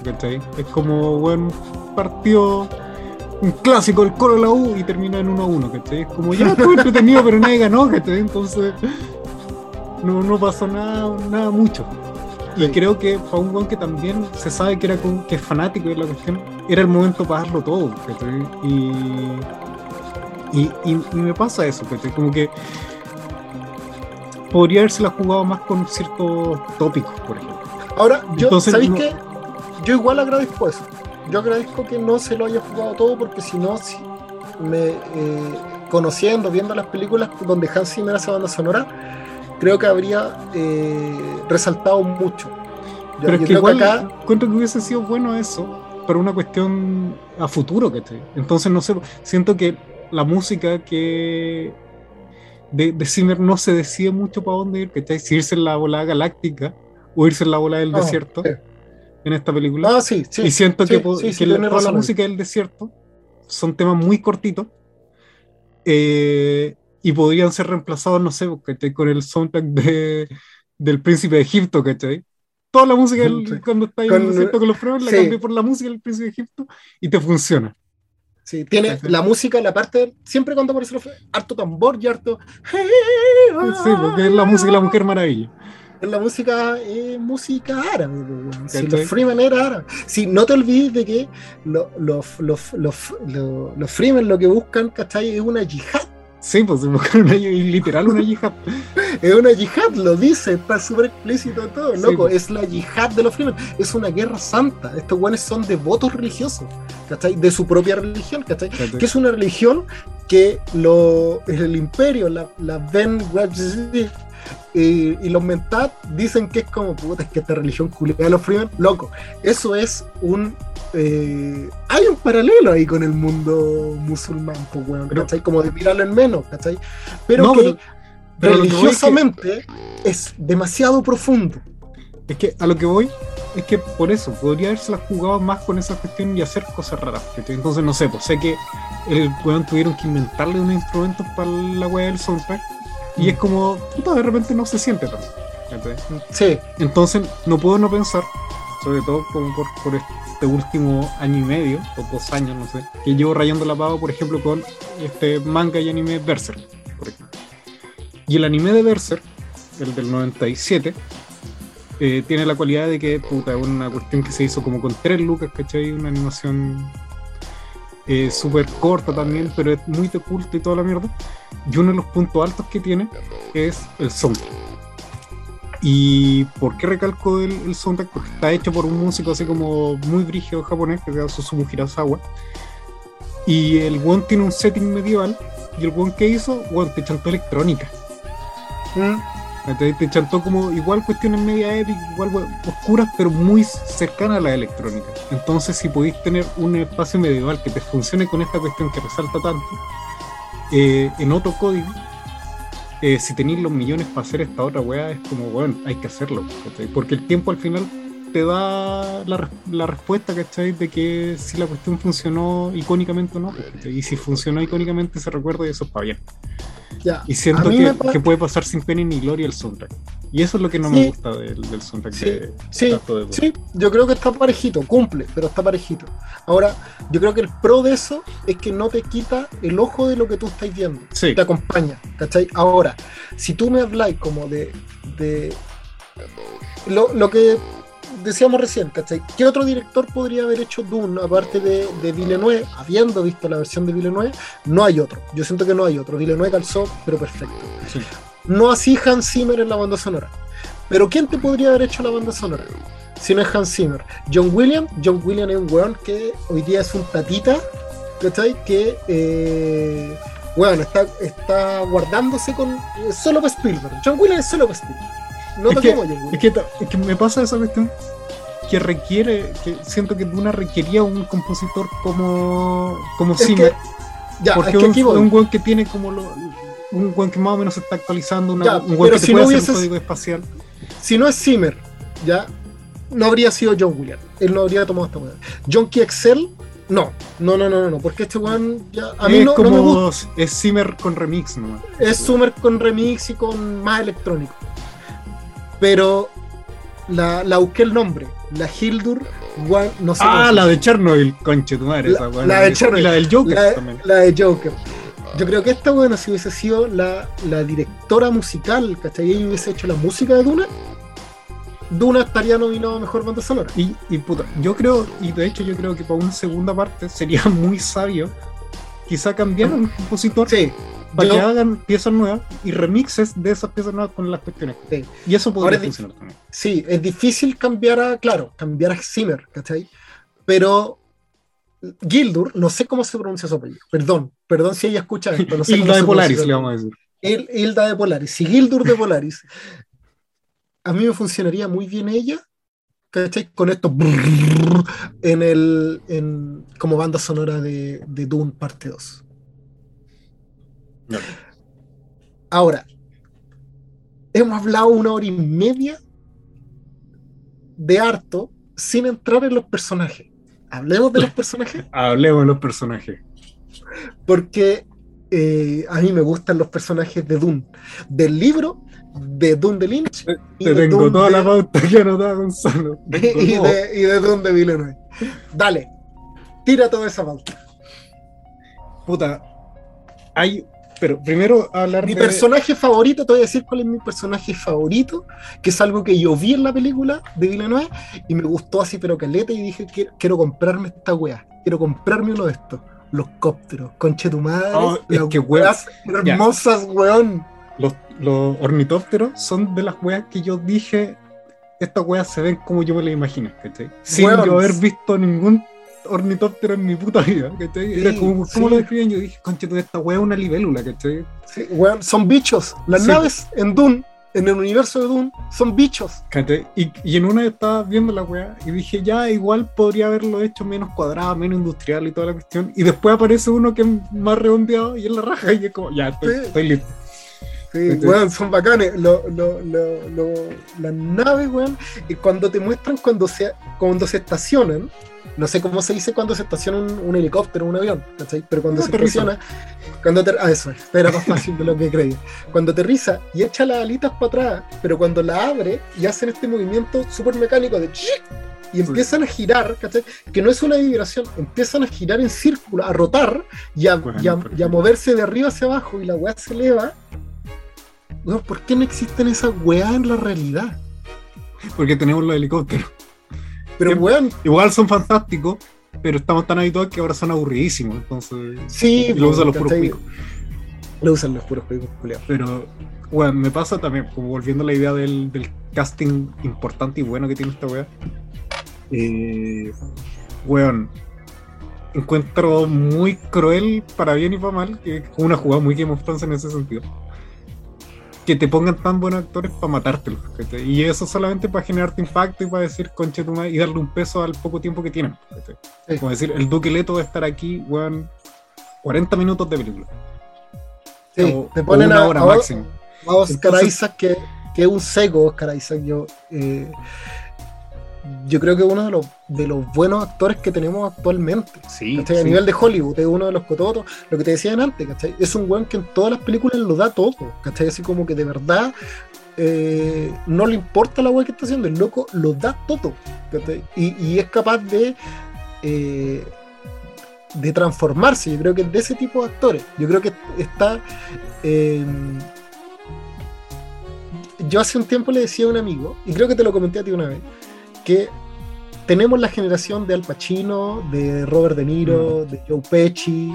¿cachai? Es como buen partido, un clásico del coro de la U y termina en 1 a 1, ¿cachai? Es como ya estuvo entretenido, pero nadie ganó, ¿cachai? Entonces no, no pasó nada, nada mucho. y creo que fue un weón que también se sabe que era que es fanático de la cuestión, era el momento para darlo todo, ¿cachai? Y, y, y, y me pasa eso, ¿cachai? Como que podría haberse la jugado más con ciertos tópicos, por ejemplo. Ahora, yo, Entonces, ¿sabéis no- qué? Yo igual agradezco eso. Yo agradezco que no se lo haya jugado todo porque si no, si me, eh, conociendo, viendo las películas donde Hans Zimmer hace banda sonora, creo que habría eh, resaltado mucho. Yo, Pero yo es que creo igual que acá, encuentro que hubiese sido bueno eso, pero una cuestión a futuro, ¿cachai? Entonces, no sé, siento que la música que de, de Zimmer no se decide mucho para dónde ir, ¿cachai? Si irse en la volada galáctica o irse en la bola del desierto sí. En esta película. ah, sí, sí. y siento sí, que, sí, que la, la música del desierto son temas muy cortitos eh, y podrían ser reemplazados, no sé, ¿cachai? con el soundtrack de, del Príncipe de Egipto, ¿cachai? Toda la música del- cuando está ahí Con- en el desierto con los frenos, la cambié por la música del Príncipe de Egipto y te funciona. Sí, tiene la música, la parte, siempre cuando aparece los harto tambor y harto. Sí, porque es la música de la Mujer Maravilla. Es la música, es música árabe. Si los Freeman era árabe. Si no te olvides de que lo- los, los, los, los, Freeman lo que buscan, ¿cachai? Es una yihad. Sí, pues se buscaron una, literal una yihad. Es una yihad, lo dice, está súper explícito todo, Sí, loco. pues. Es la yihad de los Freeman. Es una guerra santa. Estos guanes son devotos religiosos, ¿cachai? De su propia religión, ¿cachai? ¿cachai? que es una religión que lo, el imperio, la, la Ben y, y los Mentat dicen que es como, puta, es que esta religión culiada de los Freeman, loco, eso es un... eh, hay un paralelo ahí con el mundo musulmán, pues, Pero- ¿cachai? Como de mirarlo en menos, ¿cachai? Pero No, que pero- pero lo que es religiosamente demasiado profundo. Es que a lo que voy es que por eso podría haberse las jugado más con esa cuestión y hacer cosas raras. Entonces, no sé, pues sé que el weón tuvieron que inventarle unos instrumentos para la weá del soundtrack. Y es como, puta, de repente no se siente tanto. Sí, Entonces, no puedo no pensar, sobre todo como por, por este último año y medio, o dos años, no sé, que llevo rayando la pava, por ejemplo, con este manga y anime Berserk, por ejemplo. Y el anime de Berserk, el del 97, eh, tiene la cualidad de que, puta, es una cuestión que se hizo como con tres lucas, ¿cachai? Una animación eh, súper corta también, pero es muy de culto y toda la mierda. Y uno de los puntos altos que tiene es el soundtrack. ¿Y por qué recalco el, el soundtrack? Porque está hecho por un músico así como muy brígido japonés, que se llama Susumu Hirasawa. Y el one tiene un setting medieval. Y el one que hizo, one te chantó electrónica. Mm, Te, chantó como igual cuestiones media épicas, igual oscuras, pero muy cercanas a la electrónica. Entonces, si podéis tener un espacio medieval que te funcione con esta cuestión que resalta tanto, eh, en otro código, eh, si tenéis los millones para hacer esta otra weá, es como, bueno, hay que hacerlo. ¿cachai? Porque el tiempo al final te da la, la respuesta, ¿cachai? De que si la cuestión funcionó icónicamente o no. Y si funcionó icónicamente, se recuerda y eso está bien. Ya. Y siento que, pa- que puede pasar sin pena ni gloria el soundtrack. Y eso es lo que no Sí. me gusta del, del soundtrack Sí, de sí, de. Sí, yo creo que está parejito, cumple, pero está parejito. Ahora, yo creo que el pro de eso es que no te quita el ojo de lo que tú estás viendo. Sí. Te acompaña, ¿cachai? Ahora, si tú me habláis como de. de lo, lo que decíamos recién, ¿cachai? ¿Qué otro director podría haber hecho Dune aparte de, de Villeneuve? Habiendo visto la versión de Villeneuve, no hay otro. Yo siento que no hay otro. Villeneuve calzó, pero perfecto. Sí. No así Hans Zimmer en la banda sonora. Pero ¿quién te podría haber hecho la banda sonora? Si no es Hans Zimmer. John Williams. John Williams es un weón que hoy día es un tatita. ¿Cachai? Que, eh, weón, está, está guardándose con. eh, solo para Spielberg. John Williams es solo para Spielberg. No Es te que- Williams. Es que, es que me pasa esa cuestión que requiere, que siento que Duna requería un compositor como, como Zimmer. ya, porque es que un, weón que tiene como lo, un weón que más o menos se está actualizando, una- Ya, un pero que te si puede no hacer hubieses- un código espacial. Si no es Zimmer, ya no habría sido John Williams. Él no habría tomado esta weá. John Key Excel, no. No, no, no, no, no, porque este weón ya. A mí es no, no como me gusta. es Zimmer con remix nomás. Es Summer con remix y con más electrónico. Pero la, la busqué el nombre. La Hildur, One- no sé. Ah, la de Chernobyl, conche tu madre, La- esa la de Chernobyl. Y la del Joker la, también. la de Joker. Yo creo que esta buena, si hubiese sido la, la directora musical, ¿cachai? Y hubiese hecho la música de Duna, Duna estaría nominado a mejor banda sonora. Y, y puta, yo creo, y de hecho yo creo que para una segunda parte sería muy sabio quizá cambiar un compositor Sí. Para yo- que hagan piezas nuevas y remixes de esas piezas nuevas con las cuestiones. Sí. Y eso podría funcionar también. Sí, es difícil cambiar a, claro, cambiar a Zimmer, ¿cachai? Pero Gildur, no sé cómo se pronuncia su apellido, perdón, perdón si ella escucha esto, no sé Hilda de Polaris, le vamos a decir. Il- Hilda de Polaris, si Gildur de Polaris, a mí me funcionaría muy bien ella, ¿cachai? Con esto brrr, en el, en, como banda sonora de, de Dune parte 2. Ahora, hemos hablado una hora y media de harto sin entrar en los personajes. Hablemos de los personajes Hablemos de los personajes. porque eh, a mí me gustan los personajes de Dune. Del libro, de Dune de Lynch y Te de tengo Dune toda de- la pauta que anotada, Gonzalo. y de, y de Dune de Villeneuve. Dale, tira toda esa pauta. Puta, hay. Pero primero hablar Mi de. personaje favorito, te voy a decir cuál es mi personaje favorito, que es algo que yo vi en la película de Villeneuve y me gustó así, pero caleta, y dije, quiero, quiero comprarme esta wea, quiero comprarme uno de estos. Los cópteros, conche tu madre, Oh, es las que weas hermosas, weón. Los, los ornitópteros son de las weas que yo dije. Estas weas se ven como yo me las imagino, ¿cachai? Sin yo haber visto ningún ornitóptero en mi puta vida, ¿cachai? Era Sí, como, ¿cómo sí. lo describían? Yo dije, conche, toda esta wea es una libélula, ¿cachai? Sí, weón, son bichos. Las Sí. naves en Dune, en el universo de Dune, son bichos. ¿cachai? Y, y en una estaba viendo la wea y dije, ya, igual podría haberlo hecho menos cuadrado, menos industrial y toda la cuestión. Y después aparece uno que es más redondeado y es la raja y es como, ya, estoy, estoy listo. Sí, weón, son bacanes. Lo- lo- lo- lo- las naves, weón, y cuando te muestran cuando se, cuando se estacionan, no sé cómo se dice cuando se estaciona un, un helicóptero, un avión, ¿cachai? Pero cuando No, se aterriza. estaciona, cuando ah, eso es, era más fácil de lo que creí. Cuando aterriza y echa las alitas para atrás, pero cuando la abre y hacen este movimiento súper mecánico de chic, y empiezan a girar, ¿cachai? Que no es una vibración, empiezan a girar en círculo, a rotar y a, Bueno, y a- perfecto. y a moverse de arriba hacia abajo y la weá se eleva. Weón, ¿por qué no existen esas weas en la realidad? Porque tenemos los helicópteros. Pero weón, Igual son fantásticos, pero estamos tan habituados que ahora son aburridísimos. Entonces, sí, y lo usan los puros picos. Lo usan los puros picos, culiao. Pero, bueno, me pasa también, como volviendo a la idea del, del casting importante y bueno que tiene esta wea. Eh, weón, encuentro muy cruel para bien y para mal, que es una jugada muy Game of Thrones en ese sentido. Que te pongan tan buenos actores para matártelos. ¿cachai? Y eso solamente para generarte impacto y para decir conche tu madre", y darle un peso al poco tiempo que tienen. Sí. Como decir, el Duque Leto va a estar aquí, weón, 40 minutos de película. Sí, o, te o ponen una a, hora a- máximo. a Oscar Entonces- Isaac, que, que es un seco Oscar Isaac. Yo, eh, yo creo que uno de los, de los buenos actores que tenemos actualmente. Sí. A nivel de Hollywood, es uno de los cototos, lo que te decían antes, ¿cachai? Es un weón que en todas las películas lo da todo, ¿cachai? Así como que de verdad eh, no le importa la weá que está haciendo, el loco lo da todo, ¿cachai? Y, y es capaz de eh, de transformarse, yo creo que es de ese tipo de actores, yo creo que está eh, yo hace un tiempo le decía a un amigo, y creo que te lo comenté a ti una vez, que tenemos la generación de Al Pacino, de Robert De Niro, de Joe Pesci,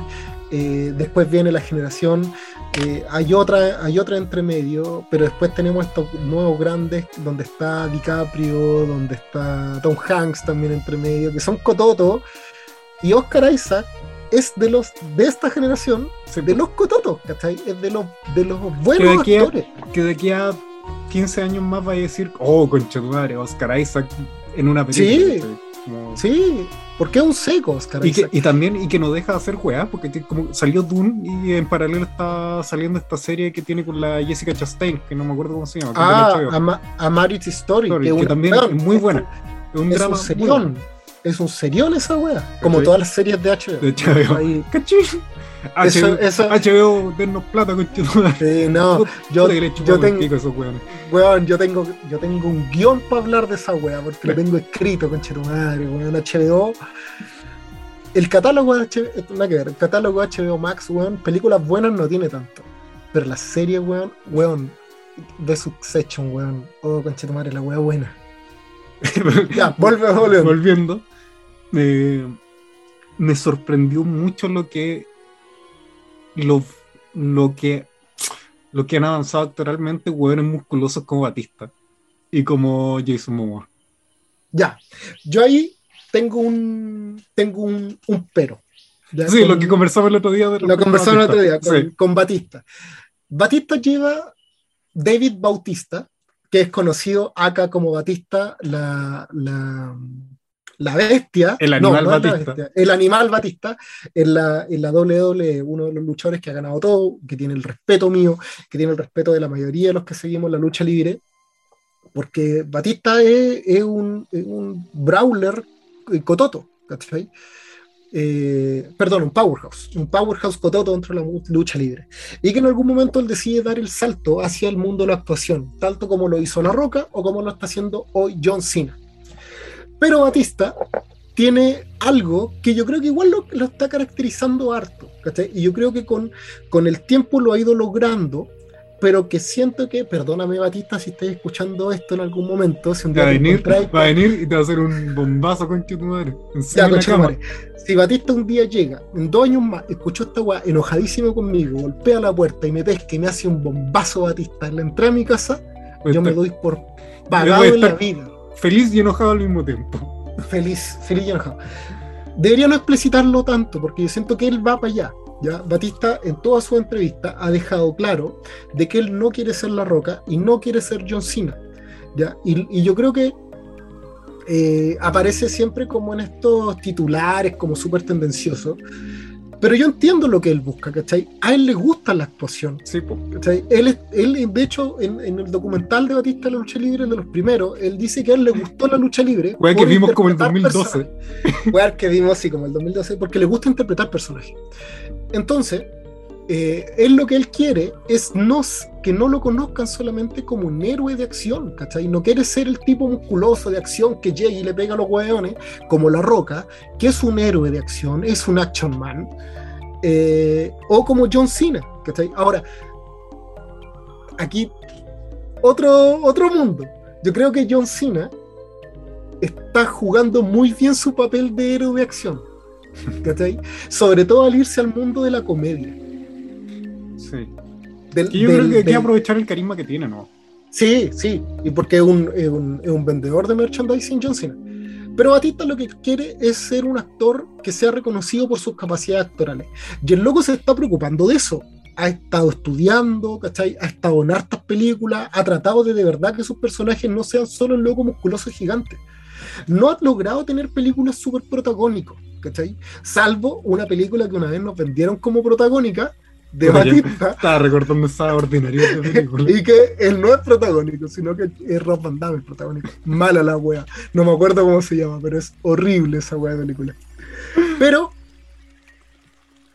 eh, después viene la generación, eh, hay otra, hay otra entre medio, pero después tenemos estos nuevos grandes, donde está DiCaprio, donde está Tom Hanks también entre medio, que son cototos, y Oscar Isaac es de los de esta generación, de los cototos, ¿cachai? Es de los, de los Que de buenos a- actores. que de aquí a 15 años más va a decir, oh, concha tu madre, Oscar Isaac en una película. Sí. Como- Sí, porque es un seco Oscar Y, que, Isaac. y también y que no deja de hacer juegas porque como salió Dune y en paralelo está saliendo esta serie que tiene con la Jessica Chastain que no me acuerdo cómo se llama Ah, a, Ma- a Marriage Story, Story, que, también es muy buena es un Es drama un muy serión. bueno. Es un serión esa wea. Como todas las series de HBO. de HBO Ahí-. Eso- HBO, eso- HBO dennos plata madre Sí, no, yo, yo tengo, esos weón, yo tengo, yo tengo un guion para hablar de esa wea, porque lo tengo escrito, tu madre, weón, HBO. El catálogo de HBO, nada que ver, el catálogo de HBO Max, weón, películas buenas no tiene tanto. Pero las series, weón, weón, de Succession, weón, oh, concha tu madre, la wea buena. ya, vuelve, vuelve. volviendo, eh, me sorprendió mucho lo que lo, lo que lo que han avanzado actualmente hueones musculosos como Batista y como Jason Momoa. Ya, yo ahí tengo un tengo un, un pero. ¿ya? Sí, Con- lo que conversamos el otro día. de lo conversamos el otro día con, Sí. con Batista. Batista lleva David Bautista, que es conocido acá como Batista, la, la, la bestia. El animal Batista. bestia, el animal Batista en la, en la WWE, uno de los luchadores que ha ganado todo, que tiene el respeto mío, que tiene el respeto de la mayoría de los que seguimos la lucha libre, porque Batista es, es un, es un brawler eh, cototo, ¿cachai? Eh, perdón, un powerhouse, un powerhouse cototo dentro de la lucha libre. Y que en algún momento él decide dar el salto hacia el mundo de la actuación, tanto como lo hizo La Roca o como lo está haciendo hoy John Cena. Pero Batista tiene algo que yo creo que igual lo, lo está caracterizando harto, ¿cachai? Y yo creo que con, con el tiempo lo ha ido logrando, pero que siento que, perdóname Batista si estás escuchando esto en algún momento, si un día Va venir, va a venir y te va a hacer un bombazo con tu madre. Ya, madre. Si Batista un día llega, en dos años más, escuchó esta weá enojadísimo conmigo, golpea la puerta y me pesca y me hace un bombazo Batista en la entrada de mi casa, yo me doy por pagado en la vida. Feliz y enojado al mismo tiempo. Feliz, feliz y enojado. Debería no explicitarlo tanto, porque yo siento que él va para allá. ¿ya? Batista en toda su entrevista ha dejado claro de que él no quiere ser La Roca y no quiere ser John Cena. ¿ya? Y, yo creo que eh, aparece siempre como en estos titulares, como súper tendencioso. Pero yo entiendo lo que él busca, ¿cachai? A él le gusta la actuación. Sí. ¿cachai? Él, es- él, de hecho, en, en el documental de Batista la lucha libre, de los primeros, él dice que a él le gustó la lucha libre. Weá que vimos como interpretar 2012. personajes. Weá que vimos así como el 2012, porque le gusta interpretar personajes. Entonces, eh, él lo que él quiere es no, s- que no lo conozcan solamente como un héroe de acción, ¿cachai? No quiere ser el tipo musculoso de acción que llega y le pega a los hueones, como La Roca, que es un héroe de acción, es un action man, eh, o como John Cena, ¿cachai? Ahora, aquí otro, otro mundo. Yo creo que John Cena está jugando muy bien su papel de héroe de acción. ¿cachai? Sobre todo al irse al mundo de la comedia. Sí. Del- Que yo del- creo que hay que del- aprovechar el carisma que tiene, ¿no? Sí, sí, y porque es un, es un- es un vendedor de merchandising John Cena. Pero Batista lo que quiere es ser un actor que sea reconocido por sus capacidades actorales. Y el loco se está preocupando de eso. Ha estado estudiando, ¿cachai? Ha estado en hartas películas, ha tratado de de verdad que sus personajes no sean solo el loco musculoso gigante. No ha logrado tener películas súper protagónicos, ¿cachai? Salvo una película que una vez nos vendieron como protagónica de Oye, Batista. Estaba recordando esa ordinaria película. Y que él no es protagónico, sino que es Rob Van Damme el protagónico. Mala la wea. No me acuerdo cómo se llama, pero es horrible esa wea de película. Pero,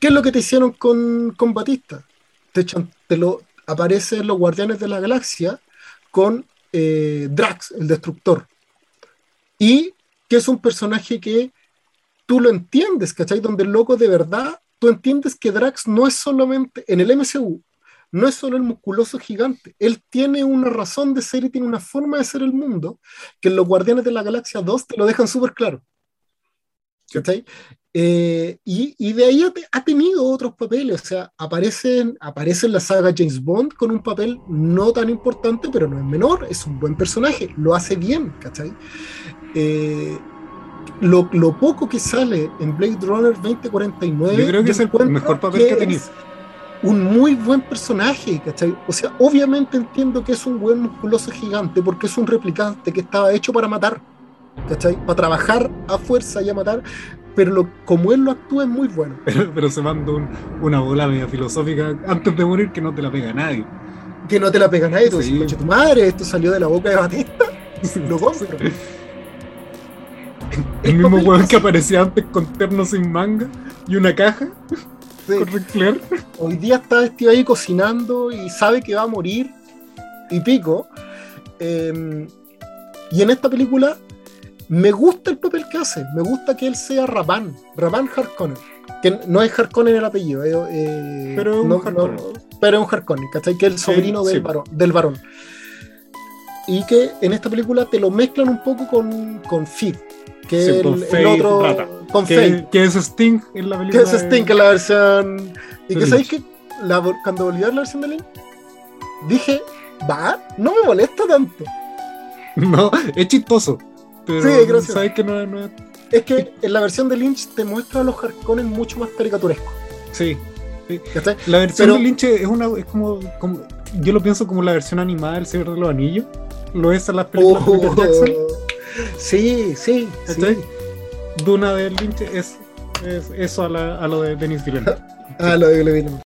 ¿qué es lo que te hicieron con, con Batista? Te, echan- te lo aparece en los Guardianes de la Galaxia con eh, Drax, el destructor. Y que es un personaje que tú lo entiendes, ¿cachai? Donde el loco de verdad, tú entiendes que Drax no es solamente, en el MCU, no es solo el musculoso gigante, él tiene una razón de ser y tiene una forma de ser el mundo que en los Guardianes de la Galaxia 2 te lo dejan súper claro. ¿Cachai? Eh, y, y de ahí ha, ha tenido otros papeles, o sea, aparece, en- aparece en la saga James Bond con un papel no tan importante, pero no es menor, es un buen personaje, lo hace bien, ¿cachai? Eh, lo, lo poco que sale en Blade Runner 2049, Yo creo que es el mejor papel que ha tenido. es un muy buen personaje, ¿cachai? O sea, obviamente entiendo que es un buen musculoso gigante porque es un replicante que estaba hecho para matar, ¿cachai? Para trabajar a fuerza y a matar, pero lo- como él lo actúa es muy bueno. Pero, pero se manda un- una bola media filosófica antes de morir que no te la pega nadie. Que no te la pega nadie, tú Sí. dices, "Conche tu madre, esto salió de la boca de Batista, lo compro. El mismo weón que aparecía antes con terno sin manga y una caja Sí. con hoy día está vestido ahí cocinando y sabe que va a morir y pico. Eh, y en esta película me gusta el papel que hace, me gusta que él sea Raban, Raban Harkonnen, que no es Harkonnen el apellido, eh, eh, Pero es un no- Harkonnen. no- pero es un Harkonnen, ¿cachai? Que es el Sí, sobrino del, sí. varón, del varón. y que en esta película te lo mezclan un poco con, con Feed, que Sí, con el, otro. Rata. Con que, que es Sting en la que película. es Sting de- en la versión. Y que sabéis que la, cuando volví a ver la versión de Lynch, dije, va, no me molesta tanto. No, es chistoso. Pero Sí, es sabes que no, no es. Que en la versión de Lynch te muestra a los Harkonnen mucho más caricaturescos. Sí. ¿cachai? La versión Pero- de Lynch es una es como, como- yo lo pienso como la versión animada del Señor de los Anillos. Lo es en las películas de Peter Jackson. Sí, sí, sí. ¿cachai? Duna de Lynch es, es eso a, la- a lo de Denis Villeneuve. Ah, lo de Villeneuve.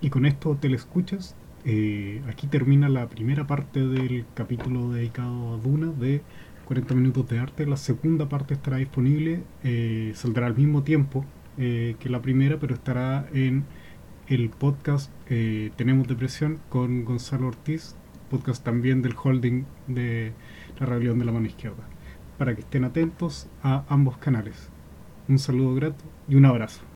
Y con esto te lo escuchas. eh, aquí termina la primera parte del capítulo dedicado a Duna de 40 minutos de arte. La segunda parte estará disponible, eh, saldrá al mismo tiempo eh, que la primera, pero estará en el podcast eh, Tenemos Depresión con Gonzalo Ortiz, podcast también del holding de la rebelión de la mano izquierda. Para que estén atentos a ambos canales. Un saludo grato y un abrazo.